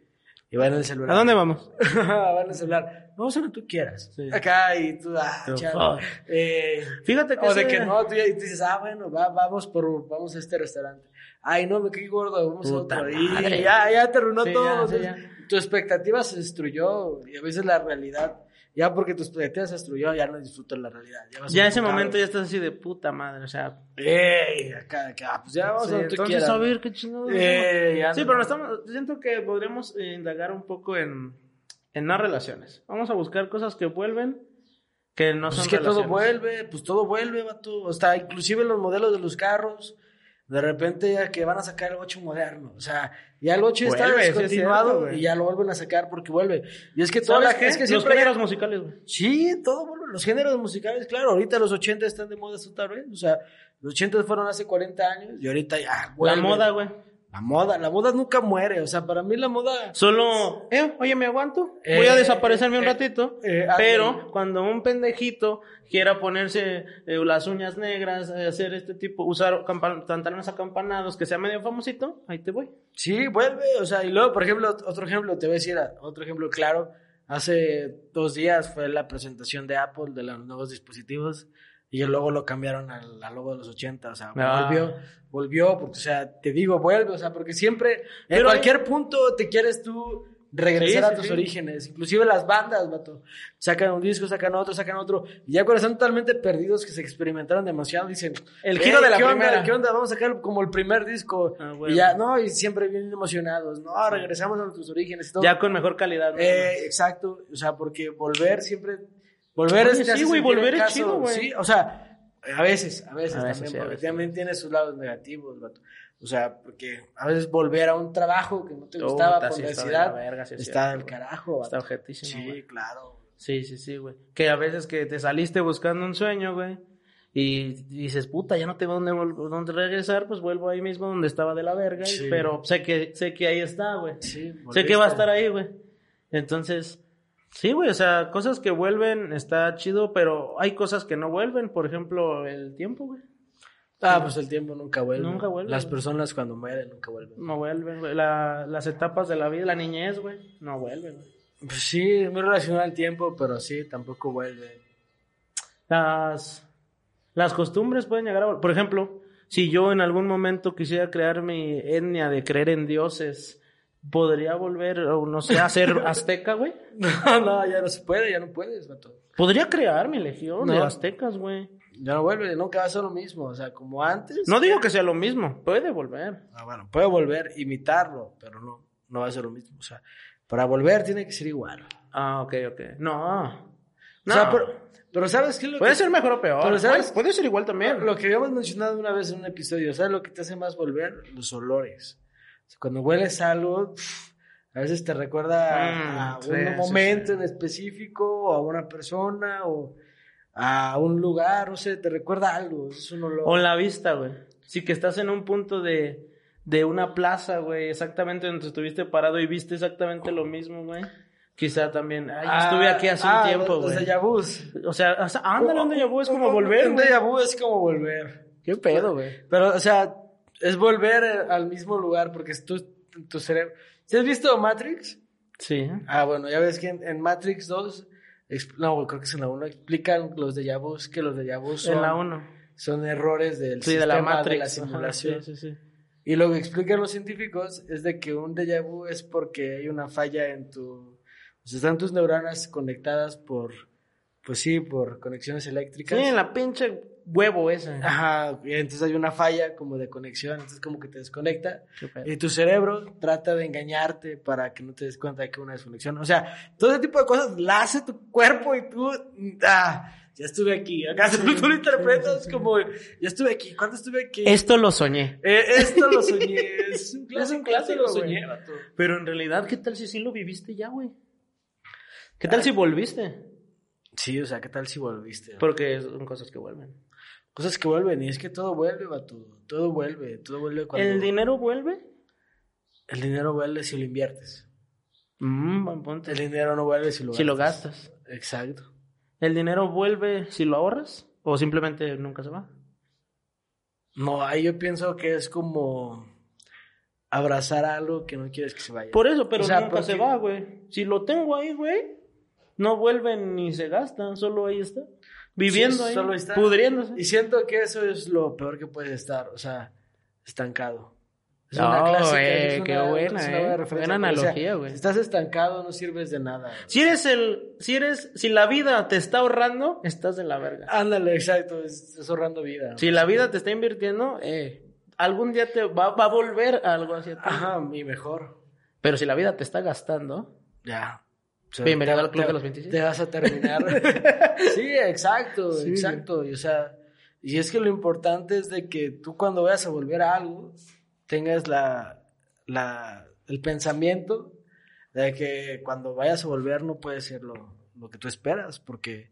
y va en el celular. ¿A dónde vamos? va en el celular. Vamos a donde tú quieras. Sí. Acá y tú, ah. Eh, Fíjate que o de que no, tú ya y tú dices, ah, bueno, va, vamos por, vamos a este restaurante. Ay, no, me caí gordo, vamos Puta a otro. madre. Y ya, ya te arruinó Sí, todo. ya, sí, ya. Tu expectativa se destruyó y a veces la realidad, ya porque tu expectativa se destruyó, ya no disfrutas la realidad. Ya, Ya ese momento ya estás así de puta madre, o sea. Ey, acá, acá, pues ya vamos sí, a donde tú entonces, quieras. a ver qué chingado. Eh, Sí, no- pero estamos, siento que podríamos eh, indagar un poco en, en las relaciones. Vamos a buscar cosas que vuelven, que no Pues son es que todo relaciones. vuelve, pues todo vuelve, vato. Hasta inclusive los modelos de los carros. De repente ya que van a sacar el 8 moderno. O sea, ya el 8 está sí es descontinuado cierto, y ya lo vuelven a sacar porque vuelve. Y es que toda ¿Sabes la qué? es que Los siempre hay- géneros musicales, güey. Sí, todo vuelve. Los géneros musicales, claro, ahorita los 80 están de moda otra vez. O sea, los 80 fueron hace 40 años y ahorita ya La vuelve. moda, güey. La moda, la moda nunca muere. O sea, para mí la moda. Solo, eh, oye, me aguanto. Eh, Voy a desaparecerme un eh, ratito. eh, pero cuando un pendejito quiera ponerse las uñas negras, hacer este tipo, usar pantalones acampanados, que sea medio famosito, ahí te voy. Sí, vuelve, o sea, y luego, por ejemplo, otro ejemplo, te voy a decir, otro ejemplo claro, hace dos días fue la presentación de Apple de los nuevos dispositivos y luego lo cambiaron al, al logo de los 80, o sea, Ah. volvió, volvió, porque, o sea, te digo, vuelve, o sea, porque siempre, en cualquier punto te quieres tú regresar Sí, a tus sí. orígenes, inclusive las bandas, vato, sacan un disco, sacan otro, sacan otro, y ya cuando están totalmente perdidos, que se experimentaron demasiado, dicen, El giro de la ¿qué onda? ¿Qué onda? Vamos a sacar como el primer disco, Ah, bueno. y ya, no, y siempre bien emocionados, no, regresamos a nuestros orígenes todo. Ya con mejor calidad. ¿no? Eh, exacto, o sea, porque volver siempre, volver Oye, es sí, güey, volver es caso, chido, güey. Sí, o sea, a veces, a veces A veces, también, sí, a porque veces. también tiene sus lados negativos, vato. O sea, porque a veces volver a un trabajo que no te gustaba por de necesidad está del carajo, vato. Está objetísimo. Sí, güey. claro. Sí, sí, sí, güey. Que a veces que te saliste buscando un sueño, güey. Y dices, puta, ya no tengo dónde, dónde regresar, pues vuelvo ahí mismo donde estaba de la verga. y-. Pero sé que, sé que ahí está, güey. Sí, Sé que va a estar ahí, güey. Entonces, sí, güey, o sea, cosas que vuelven está chido, pero hay cosas que no vuelven. Por ejemplo, el tiempo, güey. Ah, pues el tiempo nunca vuelve. Nunca vuelve, Las personas cuando mueren nunca vuelven. No vuelven, güey. La- las etapas de la vida, la niñez, güey, no vuelven, güey. Pues sí, es muy relacionado al tiempo, pero sí, tampoco vuelve. Las, las costumbres pueden llegar a... Por ejemplo, si yo en algún momento quisiera crear mi etnia de creer en dioses, ¿podría volver, o no sé, a ser azteca, güey? No, no, ya no se puede, ya no puedes, vato. Podría crear mi legión de No. aztecas, güey. Ya no vuelve, nunca va a ser lo mismo, o sea, como antes. No digo que sea lo mismo, puede volver. Ah, bueno, puede volver, imitarlo, pero no, no va a ser lo mismo. O sea, para volver tiene que ser igual. Ah, ok, ok. No. O No. sea, pero, pero ¿sabes qué es lo puede que... ser mejor o peor. Pero ¿sabes? Puede ser igual también. Lo que habíamos mencionado una vez en un episodio, ¿sabes lo que te hace más volver? Los olores. Sea, cuando hueles algo, pff, a veces te recuerda Mm, a sí, un sí, momento sí. en específico, o a una persona, o a un lugar, no sé, te recuerda algo. Es un olor. O la vista, güey. Sí que estás en un punto de, de una plaza, güey, exactamente donde estuviste parado y viste exactamente lo mismo, güey. Quizá también, ay, Ah, estuve aquí hace ah, un tiempo, los güey. O sea, o sea, ándale, un déjà es como volver, Un déjà es como volver. ¿Qué pedo, güey? Pero, o sea, es volver eh, al mismo lugar porque es tu, tu cerebro. ¿Sí has visto Matrix? Sí. Ah, bueno, ya ves que en, en Matrix 2, exp- no, creo que es en la 1, explican los déjà vus, que los déjà vus son, En la 1. son errores del Sí, de sistema la Matrix. de la ajá, simulación. sí, sí, sí. Y lo que explican los científicos es de que un déjà vu es porque hay una falla en tu... O sea, están tus neuronas conectadas por, Pues sí, por conexiones Sí, eléctricas. en la pinche huevo ese. Ajá, entonces hay una falla como de conexión, entonces como que te desconecta. Y tu cerebro trata de engañarte para que no te des cuenta de que una desconexión. O sea, todo ese tipo de cosas la hace tu cuerpo y tú, ah, ya estuve aquí. Acá tú lo interpretas como, ya estuve aquí. ¿Cuándo estuve aquí? Esto lo soñé. Eh, esto lo soñé. Es un Es un clásico, clásico, lo soñé. Pero en realidad, ¿qué tal si sí lo viviste ya, güey? ¿Qué tal si volviste? Sí, o sea, ¿qué tal si volviste? Porque son cosas que vuelven. Cosas que vuelven, y es que todo vuelve, vato. Todo vuelve, todo vuelve cuando... ¿El dinero vuelve? El dinero vuelve si lo inviertes. Mm, buen punto. El dinero no vuelve si lo gastas. Si lo gastas. Exacto. ¿El dinero vuelve si lo ahorras? ¿O simplemente nunca se va? No, ahí yo pienso que es como abrazar algo que no quieres que se vaya. Por eso, pero O sea, nunca se va, güey. Si lo tengo ahí, güey, no vuelve ni se gasta, solo ahí está. Viviendo Sí, ahí, está. pudriéndose. Y siento que eso es lo peor que puede estar, o sea, estancado. Es No, güey, es qué buena, eh. Buena o analogía, güey. si estás estancado, no sirves de nada. Si eres el, si eres, si la vida te está ahorrando, estás de la verga. Ándale, exacto, estás ahorrando vida. Si la vida te está invirtiendo, eh, algún día te va, va a volver algo hacia ti. Ajá, y mejor. Pero si la vida te está gastando, Ya. O sea, Bienvenido te- al club te- de los 26. Te vas a terminar. sí, exacto, Sí, exacto. Y, o sea, y es que lo importante es de que tú cuando vayas a volver a algo, tengas la, la, el pensamiento de que cuando vayas a volver no puede ser lo, lo que tú esperas, porque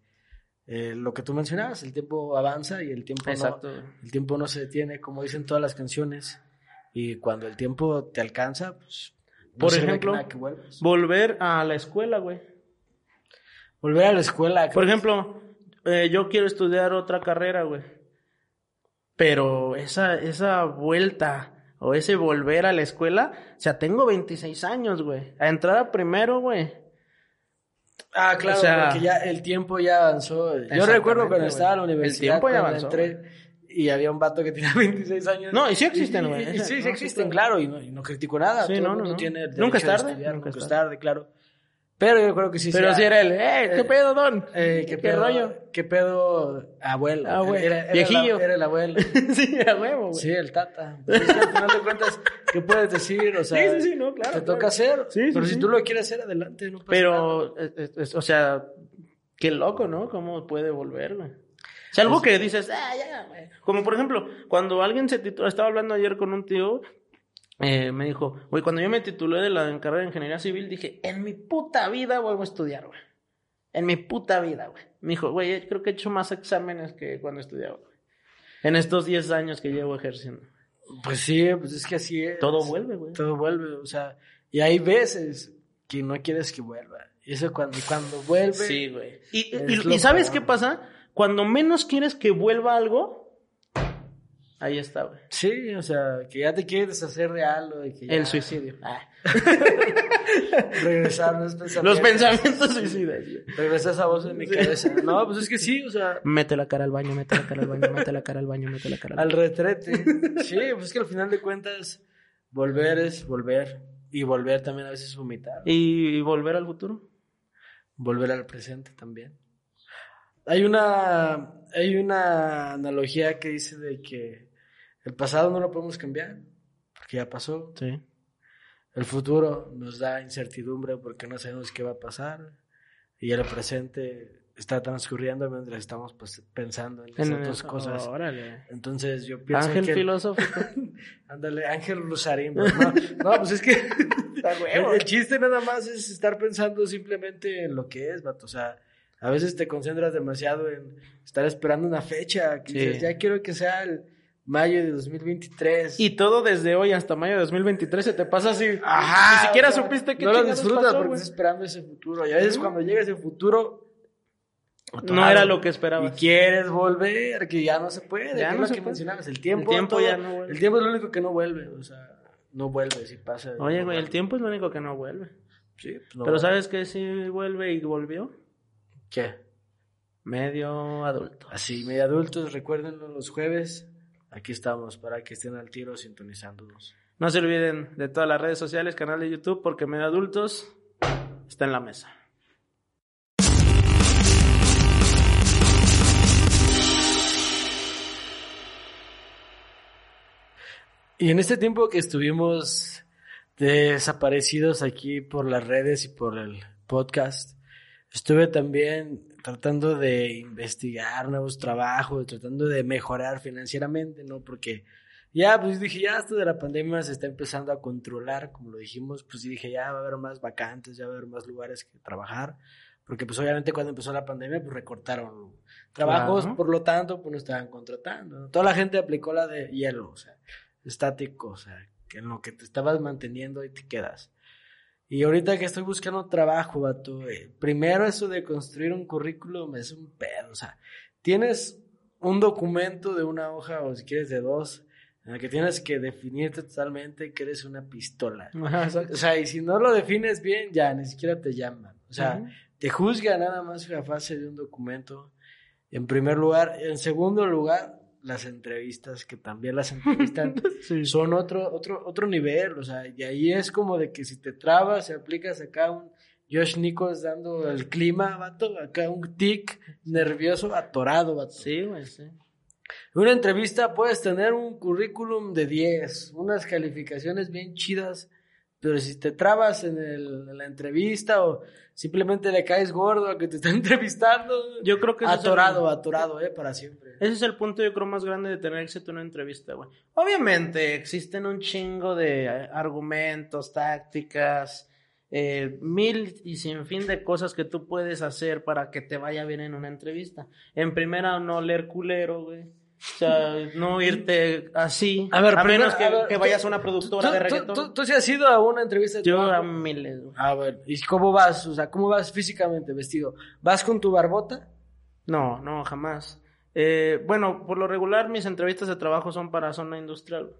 eh, lo que tú mencionabas, el tiempo avanza y el tiempo exacto. no, el tiempo no se detiene, como dicen todas las canciones. Y cuando el tiempo te alcanza, pues, Por ejemplo. Volver a la escuela, güey. Volver a la escuela. Por ejemplo, eh, yo quiero estudiar otra carrera, güey. Pero esa, esa vuelta o ese volver a la escuela, o sea, tengo 26 años, güey. A entrar a primero, güey. Ah, claro, O sea- porque ya el tiempo ya avanzó. Yo recuerdo cuando estaba en la El universidad, tiempo ya avanzó, entré y había un vato que tenía 26 años. No, y sí existen, Y- güey. y- y sí, sí existen, sí, claro, y no, no critico nada. Sí, todo no, el mundo tiene el Nunca es tarde, estudiar, nunca nunca es tarde, claro. Pero yo creo que sí Pero si era el, eh, ¿qué pedo, don? eh, ¿qué, pedo, rollo? ¿Qué pedo? Abuelo. Abuelo. Era, era Viejillo. el- era el abuelo. sí, a huevo, güey. Sí, el tata. Es que al final de cuentas, ¿qué puedes decir? O sea, Sí, sí, sí, no, claro, Te claro. toca hacer. Sí, sí, pero si tú lo quieres hacer, adelante. No pasa nada. Pero, es- es- es- o sea, qué loco, ¿no? ¿Cómo puede volver, güey? Sea, algo que dices, ah, ya, güey. Como por ejemplo, cuando alguien se titula, estaba hablando ayer con un tío, eh, me dijo, güey, cuando yo me titulé de la carrera de ingeniería civil, dije, en mi puta vida vuelvo a estudiar, güey. En mi puta vida, güey. Me dijo, güey, creo que he hecho más exámenes que cuando estudiaba, güey. En estos 10 años que llevo ejerciendo. Pues sí, pues es que así es. Todo vuelve, güey. Todo vuelve, o sea, y hay veces que no quieres que vuelva. Y eso cuando, cuando vuelve. Sí, güey. Y, y- y ¿sabes peor. qué pasa? Cuando menos quieres que vuelva algo, ahí está, güey. Sí, o sea, que ya te quieres deshacer de algo y que ya El suicidio. Ah. regresar los pensamientos. Los pensamientos suicidas. güey. Regresar esa voz en mi cabeza. No, pues es que sí, o sea, Mete la cara al baño, mete la cara al baño, mete la cara al baño, mete la cara al al baño. retrete. Sí, pues es que al final de cuentas, volver es volver. Y volver también a veces es vomitar. ¿Y volver al futuro? volver al presente también. Hay una, hay una analogía que dice de que el pasado no lo podemos cambiar, porque ya pasó. Sí. El futuro nos da incertidumbre porque no sabemos qué va a pasar. Y el presente está transcurriendo mientras estamos pues, pensando en esas dos cosas. Órale. Entonces yo pienso Ángel que... filosófico. Ándale, Ángel. No, no, pues es que el, el chiste nada más es estar pensando simplemente en lo que es, vato. O sea, a veces te concentras demasiado en estar esperando una fecha. Que Sí. dices, ya quiero que sea el mayo de 2023. Y todo desde hoy hasta mayo de 2023 se te pasa así. Ajá, Ni siquiera o sea, supiste qué No lo disfrutas pasó, porque estás esperando ese futuro. Y a veces cuando llega ese futuro... No era lo que Y esperabas. quieres volver, que ya no se puede, Ya que no es lo que puede. mencionabas. El tiempo, El tiempo todo- ya no vuelve. El tiempo es lo único que no vuelve, o sea, no vuelve si pasa. Oye, no güey, el tiempo es lo único que no vuelve. Sí, pues no Pero vuelve. ¿sabes qué sí vuelve y volvió? ¿Qué? Medio adulto. Así, medio adultos, recuérdenlo los jueves. Aquí estamos para que estén al tiro sintonizándonos. No se olviden de todas las redes sociales, canal de YouTube, porque medio adultos está en la mesa. Y en este tiempo que estuvimos desaparecidos aquí por las redes y por el podcast, estuve también tratando de investigar nuevos trabajos, tratando de mejorar financieramente, ¿no? Porque ya, pues dije, ya esto de la pandemia se está empezando a controlar, como lo dijimos, pues dije, ya va a haber más vacantes, ya va a haber más lugares que trabajar, porque pues obviamente cuando empezó la pandemia, pues recortaron trabajos, Claro. por lo tanto, pues no estaban contratando. ¿no? Toda la gente aplicó la de hielo, o sea, estático, o sea, que en lo que te estabas manteniendo y te quedas. Y ahorita que estoy buscando trabajo, vato, eh, primero eso de construir un currículum es un pedo, o sea, tienes un documento de una hoja o si quieres de dos, en el que tienes que definirte totalmente que eres una pistola. Ajá. O sea, y si no lo defines bien, ya ni siquiera te llaman. O sea, te juzga nada más la fase de un documento. En primer lugar. En segundo lugar, las entrevistas, que también las entrevistas son otro, otro, otro nivel. O sea, y ahí es como de que si te trabas y aplicas acá un Josh Nichols dando el clima, vato, acá un tic nervioso, atorado, vato. Sí, güey, sí. En una entrevista puedes tener un currículum de 10, unas calificaciones bien chidas, pero si te trabas en, el- en la entrevista o simplemente le caes gordo a que te está entrevistando, Yo creo que ese es el- atorado, atorado, eh, para siempre. Ese es el punto, yo creo, más grande de tener éxito en una entrevista, güey. Obviamente, existen un chingo de eh, argumentos, tácticas, eh, mil y sin fin de cosas que tú puedes hacer para que te vaya bien en una entrevista. En primera, no leer culero, güey. O sea, no irte así. A ver, a menos que, a ver, que tú- vayas a una productora ¿Tú, de reggaetón. tú- tú sí has ido a una entrevista de yo trabajo? a miles, güey. A ver, ¿y cómo vas? O sea, ¿cómo vas físicamente vestido? ¿Vas con tu barbota? No, no, jamás. Eh, bueno, por lo regular mis entrevistas de trabajo son para zona industrial.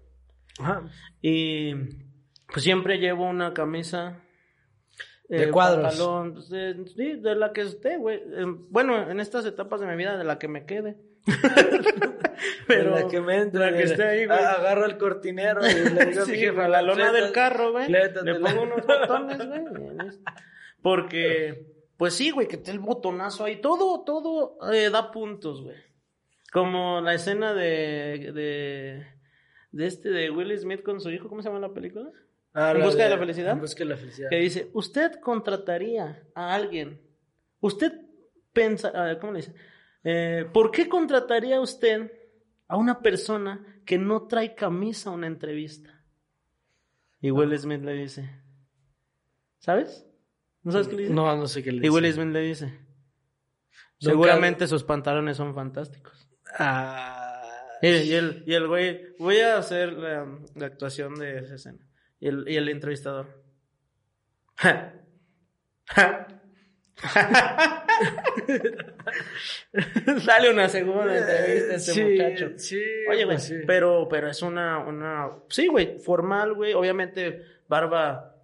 Ajá. Y pues siempre llevo una camisa. eh, De cuadros. pantalón, pues, de, la que esté, güey. Eh, bueno, en estas etapas de mi vida, de la que me quede. Pero la que me entre, de la que esté ahí, güey. a- Agarro el cortinero y le digo Sí, la lona "Clétate- del carro, güey. Le la-". pongo unos botones, güey. Porque, pues sí, güey, que esté el botonazo ahí. Todo, todo eh, da puntos, güey. Como la escena de, de, de este, de Will Smith con su hijo, ¿cómo se llama la película? Ah, ¿En la busca de la felicidad? En busca de la felicidad. Que dice, usted contrataría a alguien. Usted pensa, a ver, ¿cómo le dice? Eh, ¿Por qué contrataría usted a una persona que no trae camisa a una entrevista? Y Will Smith le dice, ¿sabes? ¿No sabes qué le dice? No, no sé qué le Y Will dice. Smith le dice, seguramente sus pantalones son fantásticos. Ah, Y, y el, y el güey, voy a hacer la, la actuación de esa escena. Y el, y el entrevistador. Dale una segunda entrevista a este sí, muchacho. Sí, Oye, güey, pues sí. pero, pero es una, una, sí, güey, formal, güey, obviamente, barba,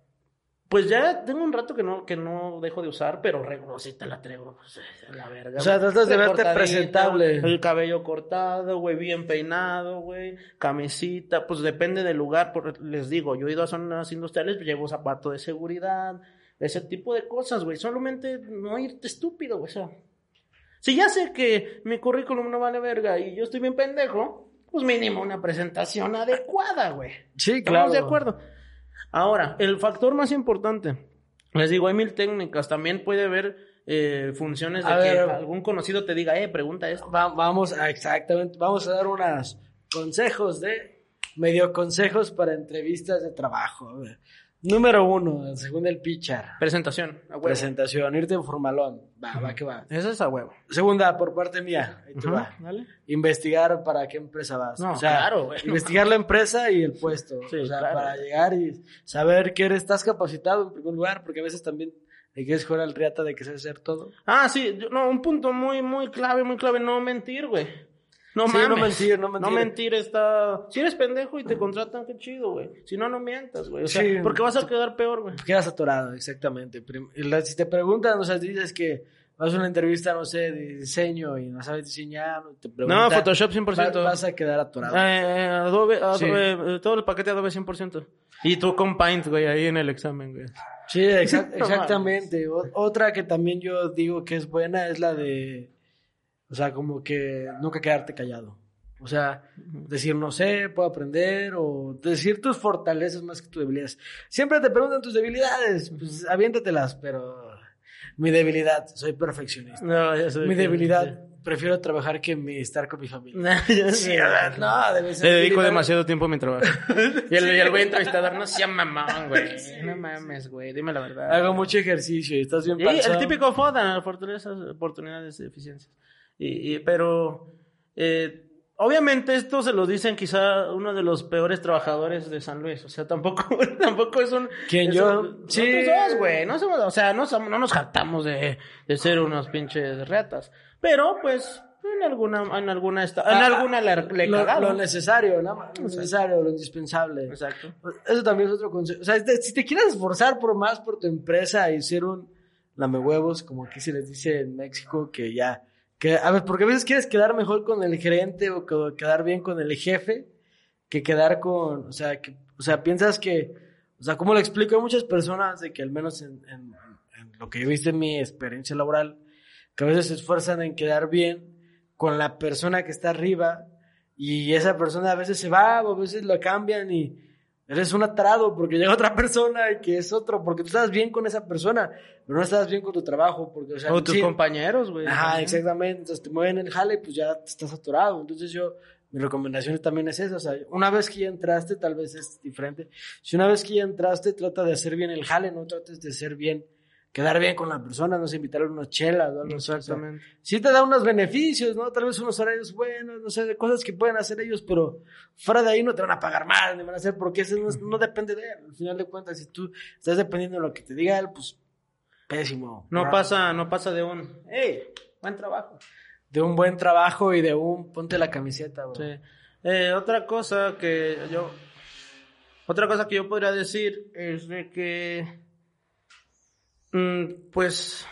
pues ya tengo un rato que no, que no dejo de usar, pero te la traigo, pues, a la verga. O sea, güey. tratas de verte presentable. El cabello cortado, güey, bien peinado, güey, camisita, pues depende del lugar, por, les digo, yo he ido a zonas industriales, llevo zapato de seguridad, ese tipo de cosas, güey, solamente no irte estúpido, güey, o sea, si ya sé que mi currículum no vale verga y yo estoy bien pendejo, pues mínimo una presentación adecuada, güey. Sí, ¿Estamos claro. de acuerdo? Ahora, el factor más importante, les digo, hay mil técnicas, también puede haber eh, funciones de A que ver. algún conocido te diga, eh, pregunta esto. Va- vamos a, exactamente, vamos a dar unos consejos de, medio consejos para entrevistas de trabajo. Número uno, según el pitcher. Presentación, a huevo. Presentación, irte en formalón. Va, va que va. Eso es a huevo. Segunda, por parte mía. Ahí te va. dale. Investigar para qué empresa vas. No, o sea, claro, güey. investigar la empresa y el puesto. Sí, o sea, claro. para llegar y saber que eres, estás capacitado en primer lugar, porque a veces también hay que jugar al riata de que sabes hacer todo. Ah, sí, no, un punto muy, muy clave, muy clave, no mentir, güey. No Sí, mames. no mentir, no mentir. No mentir está... Si eres pendejo y te contratan, qué chido, güey. Si no, no mientas, güey. O sea, Sí. porque vas a quedar peor, güey. Quedas atorado, exactamente. Si te preguntan, o sea, dices que vas a una entrevista, no sé, de diseño y no sabes diseñar, te preguntan, No, Photoshop 100%. va- vas a quedar atorado. Eh, Adobe, Adobe, Sí. eh, todo el paquete Adobe 100%. Y tú con Paint, güey, ahí en el examen, güey. Sí, exact- exactamente. Otra que también yo digo que es buena es la de, o sea, como que nunca quedarte callado. O sea, decir no sé, puedo aprender, o decir tus fortalezas más que tus debilidades. Siempre te preguntan tus debilidades, pues aviéntatelas, pero mi debilidad, soy perfeccionista. No, ya sé Mi debilidad, prefiero trabajar que mi, estar con mi familia. sí. Ya Sí, no, debe ser Le dedico debilidad. demasiado tiempo a mi trabajo. Y el, y el güey entrevistador, no sea mamón, güey. No mames, güey, dime la verdad. Hago mucho ejercicio y estás bien Sí, el típico FODA, fortalezas, oportunidades y eficiencias. Y, y- pero, eh, obviamente esto se lo dicen quizá uno de los peores trabajadores de San Luis. O sea, tampoco, tampoco es un... ¿Quién, es yo? un- Sí. Dos, güey. No somos, o sea, no, no nos jactamos de, de ser unos pinches retas. Pero, pues, en alguna, en alguna, esta- en Ah, alguna le, le lo, lo necesario, nada más, lo necesario, lo indispensable. Exacto. Eso también es otro consejo. O sea, si te quieres esforzar por más por tu empresa y ser un lamehuevos, como aquí se les dice en México, que ya, porque a veces quieres quedar mejor con el gerente o que- quedar bien con el jefe, que quedar con, o sea, que, o sea, piensas que, o sea, como lo explico a muchas personas, de que al menos en, lo que yo he visto en mi experiencia laboral, que a veces se esfuerzan en quedar bien con la persona que está arriba y esa persona a veces se va o a veces lo cambian y eres un atrado porque llega otra persona y que es otro, porque tú estás bien con esa persona, pero no estás bien con tu trabajo, porque, o sea, O tus sí- compañeros, güey. Ajá, exactamente. Entonces te mueven el jale, pues ya estás atorado. Entonces yo, mi recomendación también es esa. O sea, una vez que ya entraste, tal vez es diferente. Si una vez que ya entraste, trata de hacer bien el jale, no trates de ser bien, quedar bien con la persona, no sé, invitarle unas chelas o algo así, o sea, Exactamente. sí te da unos beneficios, ¿no? Tal vez unos horarios buenos, no sé, de cosas que pueden hacer ellos, pero fuera de ahí no te van a pagar más, ni van a hacer, porque eso no, depende de él. Al final de cuentas, si tú estás dependiendo de lo que te diga él, pues pésimo. No pasa, no pasa de un, hey, buen trabajo. De un buen trabajo y de un ponte la camiseta, bro. Sí. Eh, otra cosa que yo, otra cosa que yo podría decir es de que, pues,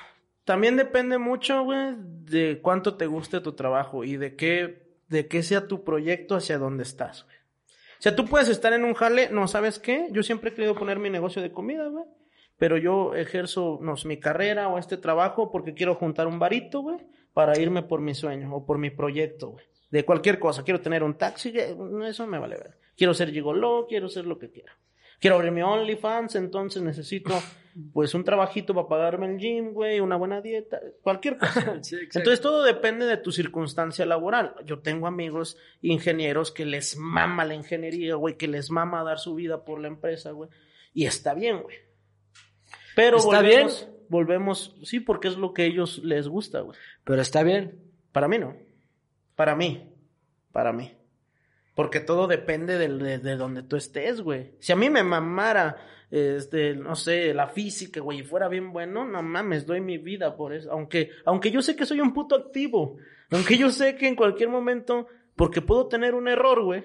también depende mucho, güey, de cuánto te guste tu trabajo y de qué, de qué sea tu proyecto hacia dónde estás, güey. O sea, tú puedes estar en un jale, no, ¿sabes qué? Yo siempre he querido poner mi negocio de comida, güey. Pero yo ejerzo, no mi carrera o este trabajo porque quiero juntar un varito, güey, para irme por mi sueño o por mi proyecto, güey. De cualquier cosa. Quiero tener un taxi, eso me vale ver. Quiero ser gigoló, quiero ser lo que quiera. Quiero abrir mi OnlyFans, entonces necesito, pues, un trabajito para pagarme el gym, güey, una buena dieta, cualquier cosa. Sí. Entonces todo depende de tu circunstancia laboral. Yo tengo amigos ingenieros que les mama la ingeniería, güey, que les mama dar su vida por la empresa, güey. Y está bien, güey. Pero ¿Está volvemos, volvemos, sí, porque es lo que a ellos les gusta, güey. Pero está bien. Para mí no. Para mí. Para mí. Porque todo depende del- de, de donde tú estés, güey. Si a mí me mamara, este, no sé, la física, güey, y fuera bien bueno, no mames, doy mi vida por eso. Aunque, aunque yo sé que soy un puto activo. Aunque yo sé que en cualquier momento, porque puedo tener un error, güey.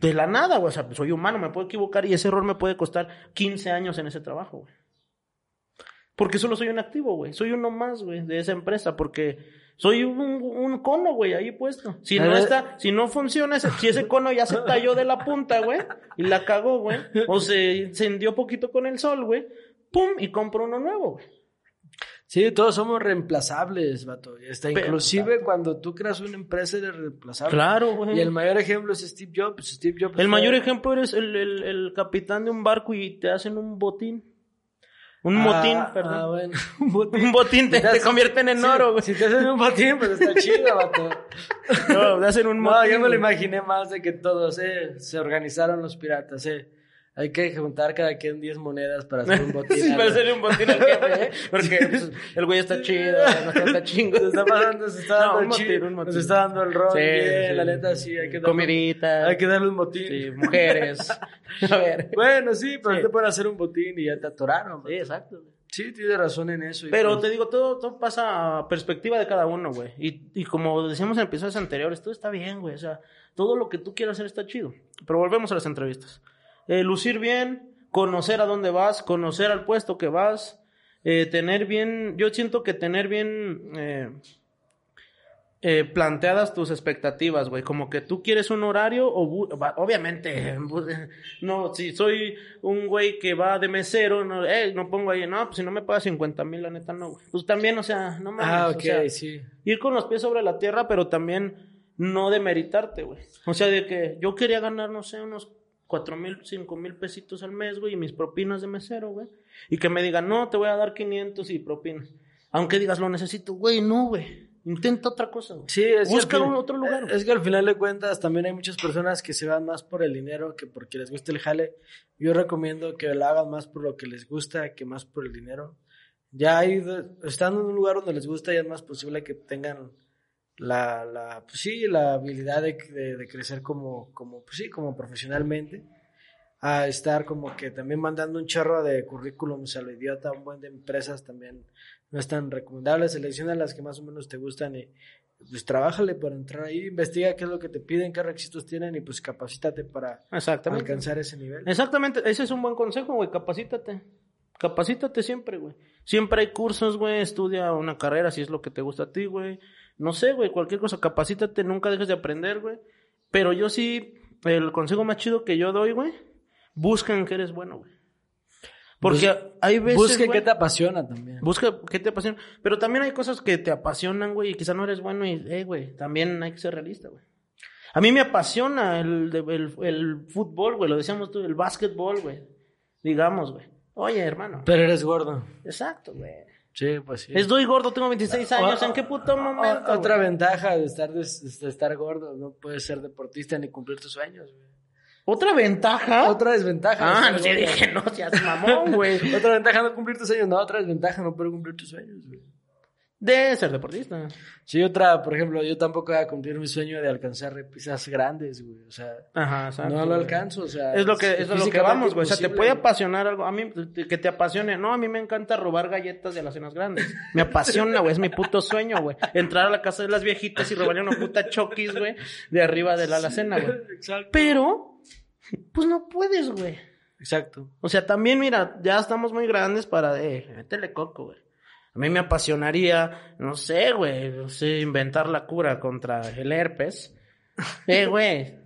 De la nada, güey. O sea, soy humano, me puedo equivocar y ese error me puede costar 15 años en ese trabajo, güey. Porque solo soy un activo, güey. Soy uno más, güey, de esa empresa. Porque soy un, un cono, güey, ahí puesto. Si no está, si no funciona, ese, si ese cono ya se talló de la punta, güey, y la cagó, güey, o se encendió poquito con el sol, güey, pum, y compro uno nuevo, güey. Sí, todos somos reemplazables, vato. Está, Pero, inclusive cuando tú creas una empresa eres reemplazable. Claro, güey. Y el mayor ejemplo es Steve Jobs. Steve Jobs El fue- mayor ejemplo eres el, el, el capitán de un barco y te hacen un botín. Un Ah, motín, ah, perdón. bueno. Un botín. Un botín te, te convierten en Sí, oro, güey. Si te hacen un botín, pues está chido, vato. No, te hacen un No, motín. yo me lo imaginé más de que todos eh, se organizaron los piratas. Eh. Hay que juntar cada quien 10 monedas para hacer un botín. Sí, para hacerle un botín al jefe, ¿eh? Porque pues, el güey está chido, no está chingo. Se está pasando, se está No, dando un el motín, chido, un motín. Nos está dando el rol Sí, bien, sí. la neta, sí, hay que darle, Comidita. hay que darle un botín. Sí, mujeres. A ver. Bueno, sí, pero Sí. te pueden hacer un botín y ya te atoraron. Sí, exacto. Sí, tienes razón en eso. Pero pues- te digo, todo, todo pasa a perspectiva de cada uno, güey. Y, y como decíamos en episodios anteriores, todo está bien, güey. O sea, todo lo que tú quieras hacer está chido. Pero volvemos a las entrevistas. Eh, lucir bien, conocer a dónde vas, conocer al puesto que vas, eh, tener bien, yo siento que tener bien eh, eh, planteadas tus expectativas, güey. Como que tú quieres un horario o obviamente, no, si soy un güey que va de mesero, no, eh, no pongo ahí, no, pues si no me pagas 50 mil, la neta no, güey. Pues también, o sea, no mames, Ah, o ok, sea, sí. ir con los pies sobre la tierra, pero también no demeritarte, güey. O sea, de que yo quería ganar, no sé, unos cuatro mil, cinco mil pesitos al mes, güey, y mis propinas de mesero, güey. Y que me digan, no, te voy a dar 500 y propinas. Aunque digas, lo necesito, güey, no, güey. Intenta otra cosa, güey. Sí, es Busca un otro lugar. güey. Es que al final de cuentas también hay muchas personas que se van más por el dinero que porque les gusta el jale. Yo recomiendo que lo hagan más por lo que les gusta que más por el dinero. Ya hay, estando en un lugar donde les gusta, ya es más posible que tengan la, la pues sí, la habilidad de, de- de crecer como, como, pues sí, como profesionalmente. A estar como que también mandando un chorro de currículums a lo idiota, un buen de empresas también no es tan recomendable. Selecciona las que más o menos te gustan y pues trabájale para entrar ahí, investiga qué es lo que te piden, qué requisitos tienen y pues capacítate para Exactamente. alcanzar ese nivel. Exactamente, ese es un buen consejo, güey, capacítate. Capacítate siempre, güey. Siempre hay cursos, güey, estudia una carrera si es lo que te gusta a ti, güey. No sé, güey, cualquier cosa, capacítate, nunca dejes de aprender, güey. Pero yo sí, el consejo más chido que yo doy, güey, busca en qué eres bueno, güey. Porque hay veces, güey, qué te apasiona también. Busca qué te apasiona. Pero también hay cosas que te apasionan, güey, y quizá no eres bueno y, eh, güey, también hay que ser realista, güey. A mí me apasiona el, el, el fútbol, güey, lo decíamos tú, el básquetbol, güey. Digamos, güey. Oye, hermano. Pero eres gordo. Exacto, güey. Sí, pues sí. Es doy gordo, tengo 26 años. O- ¿En qué puto o- momento? Otra güey? ventaja de estar, de estar gordo, no puedes ser deportista ni cumplir tus sueños. güey. ¿Otra ventaja? Otra desventaja. de Ah, no, sí dije, no seas mamón, güey. Otra ventaja no cumplir tus sueños, no, otra desventaja no poder cumplir tus sueños. güey. De ser deportista. Sí, otra, por ejemplo, yo tampoco voy a cumplir mi sueño de alcanzar repisas grandes, güey. O sea, Ajá, exacto. no lo alcanzo, o sea. Es lo que, es a lo que vamos, güey. O sea, te puede apasionar algo. A mí, que te apasione. No, a mí me encanta robar galletas de las cenas grandes. Me apasiona, güey. Es mi puto sueño, güey. Entrar a la casa de las viejitas y robarle una puta chokis, güey. De arriba de la alacena, güey. Exacto. Pero, pues no puedes, güey. Exacto. O sea, también, mira, ya estamos muy grandes para, eh, métele coco, güey. A mí me apasionaría, no sé, güey, no sé, inventar la cura contra el herpes. Eh, güey,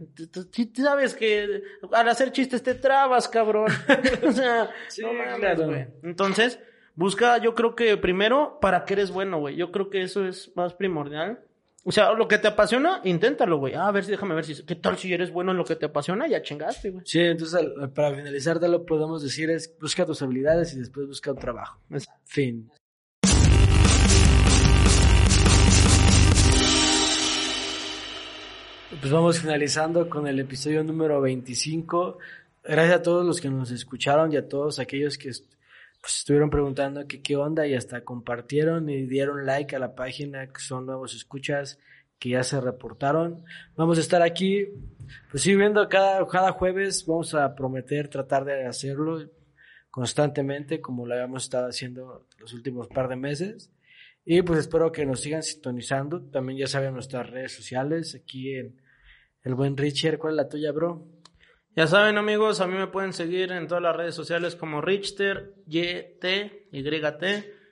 sabes que al hacer chistes te trabas, cabrón. o sea, Sí, no mames, claro. güey. Entonces, busca, yo creo que primero, para qué eres bueno, güey. Yo creo que eso es más primordial. O sea, lo que te apasiona, inténtalo, güey. Ah, a ver si, déjame ver si, ¿qué tal si eres bueno en lo que te apasiona? Ya chingaste, güey. Sí, entonces para finalizar, te lo podemos decir es busca tus habilidades y después busca un trabajo. Fin. Pues vamos finalizando con el episodio número 25. Gracias a todos los que nos escucharon y a todos aquellos que pues, estuvieron preguntando que qué onda y hasta compartieron y dieron like a la página, que son nuevos escuchas que ya se reportaron. Vamos a estar aquí, pues viendo cada, cada jueves, vamos a prometer tratar de hacerlo constantemente como lo habíamos estado haciendo los últimos par de meses. Y pues espero que nos sigan sintonizando. También ya saben nuestras redes sociales. Aquí en el buen Richard, ¿cuál es la tuya, bro? Ya saben, amigos, a mí me pueden seguir en todas las redes sociales como Richter, YT, YT.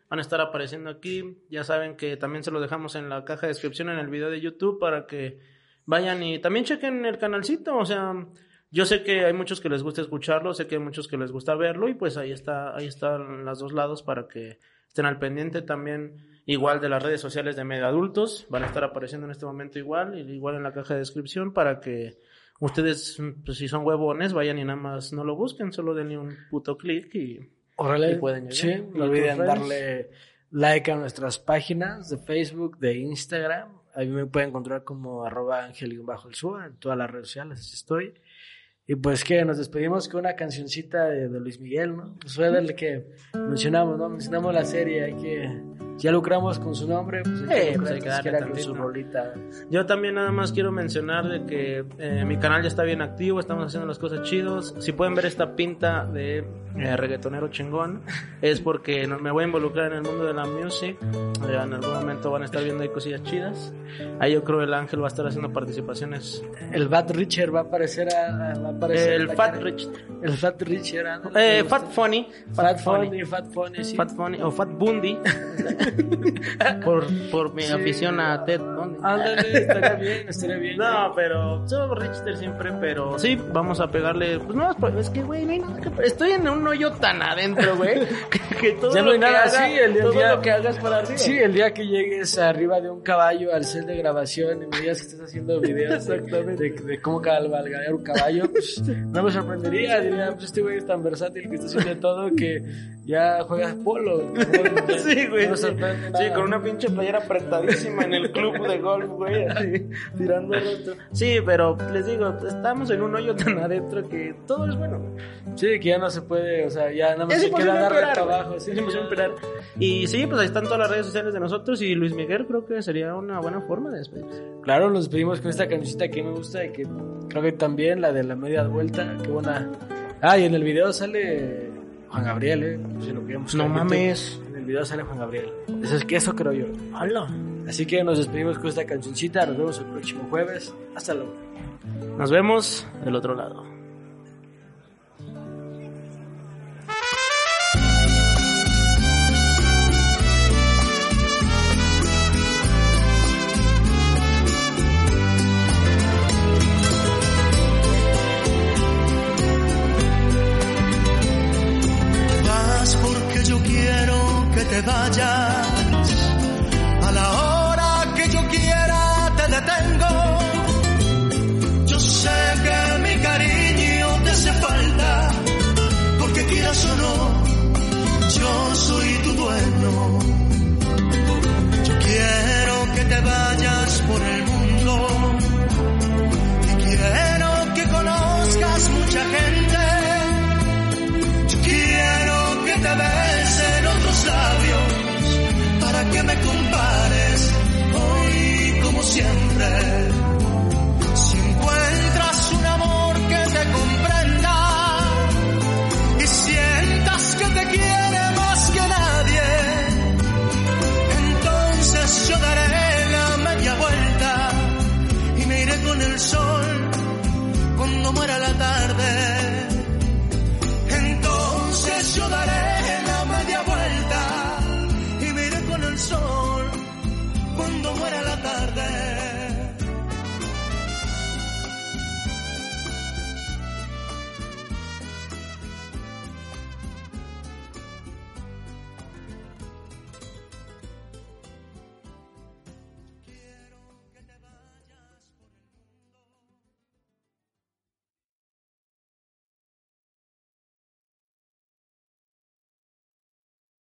Van a estar apareciendo aquí. Ya saben que también se lo dejamos en la caja de descripción en el video de YouTube para que vayan y también chequen el canalcito. O sea, yo sé que hay muchos que les gusta escucharlo, sé que hay muchos que les gusta verlo y pues ahí está, ahí están los dos lados para que estén al pendiente también. Igual de las redes sociales de Media Adultos, van a estar apareciendo en este momento igual, igual en la caja de descripción para que ustedes, pues, si son huevones, vayan y nada más no lo busquen, solo denle un puto clic y pueden llegar. Sí, ¿Y no olviden darle like a nuestras páginas de Facebook, de Instagram. Ahí me pueden encontrar como arroba bajo el suba en todas las redes sociales, así estoy. Y pues que nos despedimos con una cancioncita de, de Luis Miguel, ¿no? Pues fue del que mencionamos, ¿no? Mencionamos la serie, hay que... Ya lucramos con su nombre, pues Eh, pues hay que darle con su rolita. Yo también nada más quiero mencionar de que eh, mi canal ya está bien activo, estamos haciendo las cosas chidos. Si pueden ver esta pinta de eh, reggaetonero chingón, es porque me voy a involucrar en el mundo de la music. Eh, en algún momento van a estar viendo ahí cosillas chidas. Ahí yo creo el ángel va a estar haciendo participaciones. El Fat Richard va a aparecer a... a- va a aparecer El Fat. Rich. El Fat Richard. Eh, Fat. Funny. Fat Funny, Fat Funny, sí. Fat Funny o Fat Bundy. por, por mi afición a Ted Bundy. Ándale, estaría bien, estaría bien. No, pero somos Richter siempre, pero sí, vamos a pegarle, pues no, es que güey, no hay nada que- estoy en un hoyo tan adentro, güey, que, que todo Ya no lo que haga, así, el día- todo ya- lo que hagas para arriba. Sí, el día que llegues arriba de un caballo al set de grabación y me digas que estás haciendo videos de, de, de cómo cabalgar un caballo, pues no me sorprendería. Diría, pues este güey es tan versátil que está haciendo todo que ya juegas polo. Sí, güey. No sí. con una pinche playera apretadísima en el club de golf, güey, así, tirando rostro. Sí, pero les digo, estamos en un hoyo tan adentro que todo es bueno. Sí, que ya no se puede, o sea, ya nada más Es se queda dar recto abajo. Sí, es imposible operar. Y sí, pues ahí están todas las redes sociales de nosotros y Luis Miguel creo que sería una buena forma de despedirse. Claro, nos despedimos con esta cancioncita que me gusta y que creo que también la de la media vuelta, qué buena. Ah, y en el video sale Juan Gabriel, eh. Si lo queremos No mames. En el video sale Juan Gabriel. Eso es que eso creo yo. Hola. Así que nos despedimos con esta cancioncita. Nos vemos el próximo jueves. Hasta luego. Nos vemos del otro lado.